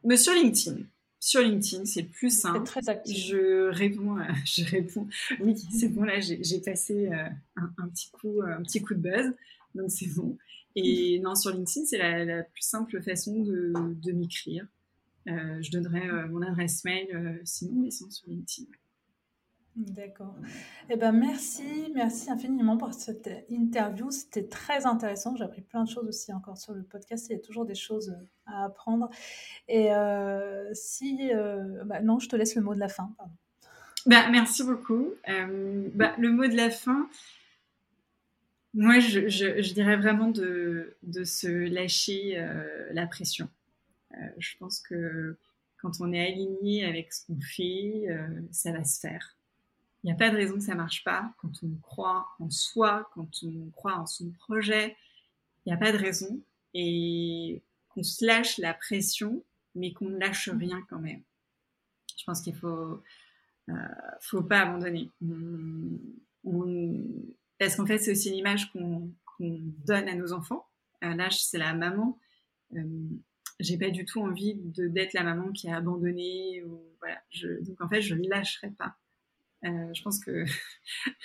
Monsieur LinkedIn sur LinkedIn, c'est plus simple. Très je réponds, je réponds. Oui, c'est bon là, j'ai passé euh, un, petit coup, un petit coup de buzz, donc c'est bon. Et non, sur LinkedIn, c'est la, plus simple façon de, m'écrire. Euh, je donnerai euh, mon adresse mail, sinon, mais sur LinkedIn. D'accord. Eh ben merci, merci infiniment pour cette interview. C'était très intéressant. J'ai appris plein de choses aussi encore sur le podcast. Il y a toujours des choses euh, à apprendre. Et euh, si, euh, bah non, je te laisse le mot de la fin. Bah, merci beaucoup. bah, le mot de la fin, moi, je, je, dirais vraiment de, de se lâcher la pression. je pense que quand on est aligné avec ce qu'on fait, ça va se faire. Il n'y a pas de raison que ça marche pas quand on croit en soi, quand on croit en son projet. Il n'y a pas de raison. Et qu'on se lâche la pression, mais qu'on ne lâche rien quand même. Je pense qu'il faut, euh, faut pas abandonner. parce qu'en fait, c'est aussi l'image qu'on donne à nos enfants. Euh, là, c'est la maman. Euh, j'ai pas du tout envie d'être la maman qui a abandonné. Donc en fait, je ne lâcherai pas. Euh, je pense que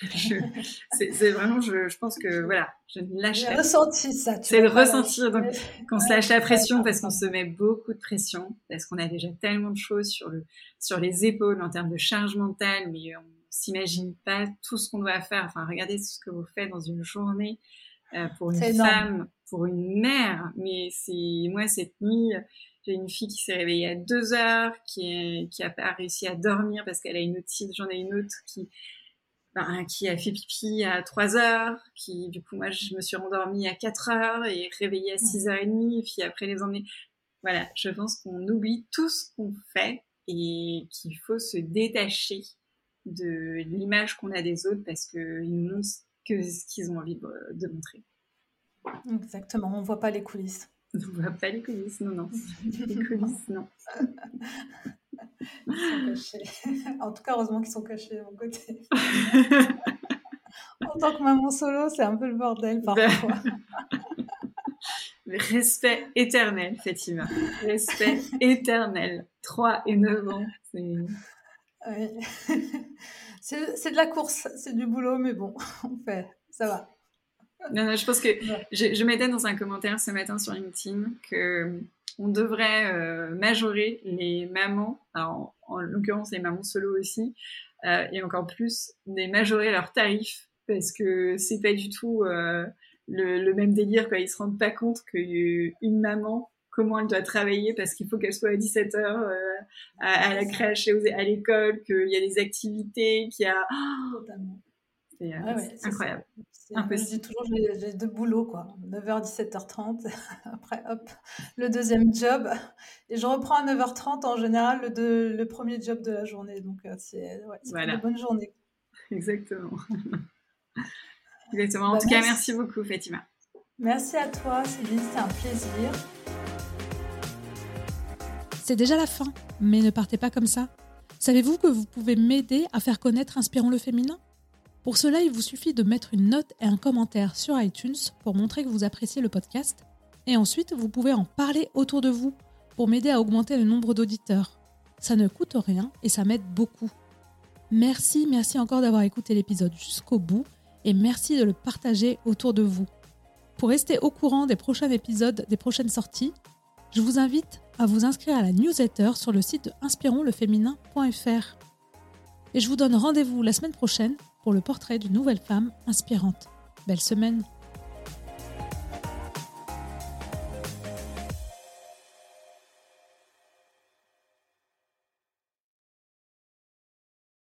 c'est vraiment, je, je, pense que voilà, je lâche. J'ai ressenti ça. C'est de ressentir donc qu'on se lâche la pression parce qu'on se met beaucoup de pression parce qu'on a déjà tellement de choses sur le sur les épaules en termes de charge mentale, mais on s'imagine pas tout ce qu'on doit faire. Enfin, regardez ce que vous faites dans une journée euh, pour une femme, pour une mère. Mais c'est moi cette nuit j'ai une fille qui s'est réveillée à 2 heures, qui, qui a pas réussi à dormir parce qu'elle a une autre J'en ai une autre qui, ben, a fait pipi à 3 heures, qui, du coup, moi, je me suis rendormie à 4 heures et réveillée à 6 h 30 et puis après les emmener. voilà, je pense qu'on oublie tout ce qu'on fait et qu'il faut se détacher de l'image qu'on a des autres parce qu'ils nous montrent que ce qu'ils ont envie de, montrer. Exactement, on ne voit pas les coulisses. On ne voit pas les coulisses, non, non. Les coulisses, non. Ils sont cachés. En tout cas, heureusement qu'ils sont cachés de mon côté. en tant que maman solo, c'est un peu le bordel parfois. Respect éternel, Fatima. Respect éternel. 3 et 9 ans. C'est de la course, c'est du boulot, mais bon, on fait, ça va. Non, non, je pense que je, je mettais dans un commentaire ce matin sur LinkedIn que on devrait euh, majorer les mamans, en, l'occurrence les mamans solo aussi, euh, et encore plus, les majorer leurs tarifs parce que c'est pas du tout euh, le, même délire, quoi. Ils se rendent pas compte qu'une maman, comment elle doit travailler parce qu'il faut qu'elle soit à 17h euh, à, la crèche et à l'école, qu'il y a des activités, qu'il y a... c'est incroyable. Je dis toujours, j'ai deux boulots, quoi. 9h, 17h30. Après, hop, le deuxième job. Et je reprends à 9h30 en général le, le premier job de la journée. Donc, euh, c'est une bonne journée. Exactement. Exactement. En bah, tout cas, merci beaucoup, Fatima. Merci à toi, Céline. C'était un plaisir. C'est déjà la fin, mais ne partez pas comme ça. Savez-vous que vous pouvez m'aider à faire connaître Inspirons le féminin? Pour cela, il vous suffit de mettre une note et un commentaire sur iTunes pour montrer que vous appréciez le podcast. Et ensuite, vous pouvez en parler autour de vous pour m'aider à augmenter le nombre d'auditeurs. Ça ne coûte rien et ça m'aide beaucoup. Merci, merci encore d'avoir écouté l'épisode jusqu'au bout et merci de le partager autour de vous. Pour rester au courant des prochains épisodes, des prochaines sorties, je vous invite à vous inscrire à la newsletter sur le site de inspironsleféminin.fr. Et je vous donne rendez-vous la semaine prochaine pour le portrait d'une nouvelle femme inspirante. Belle semaine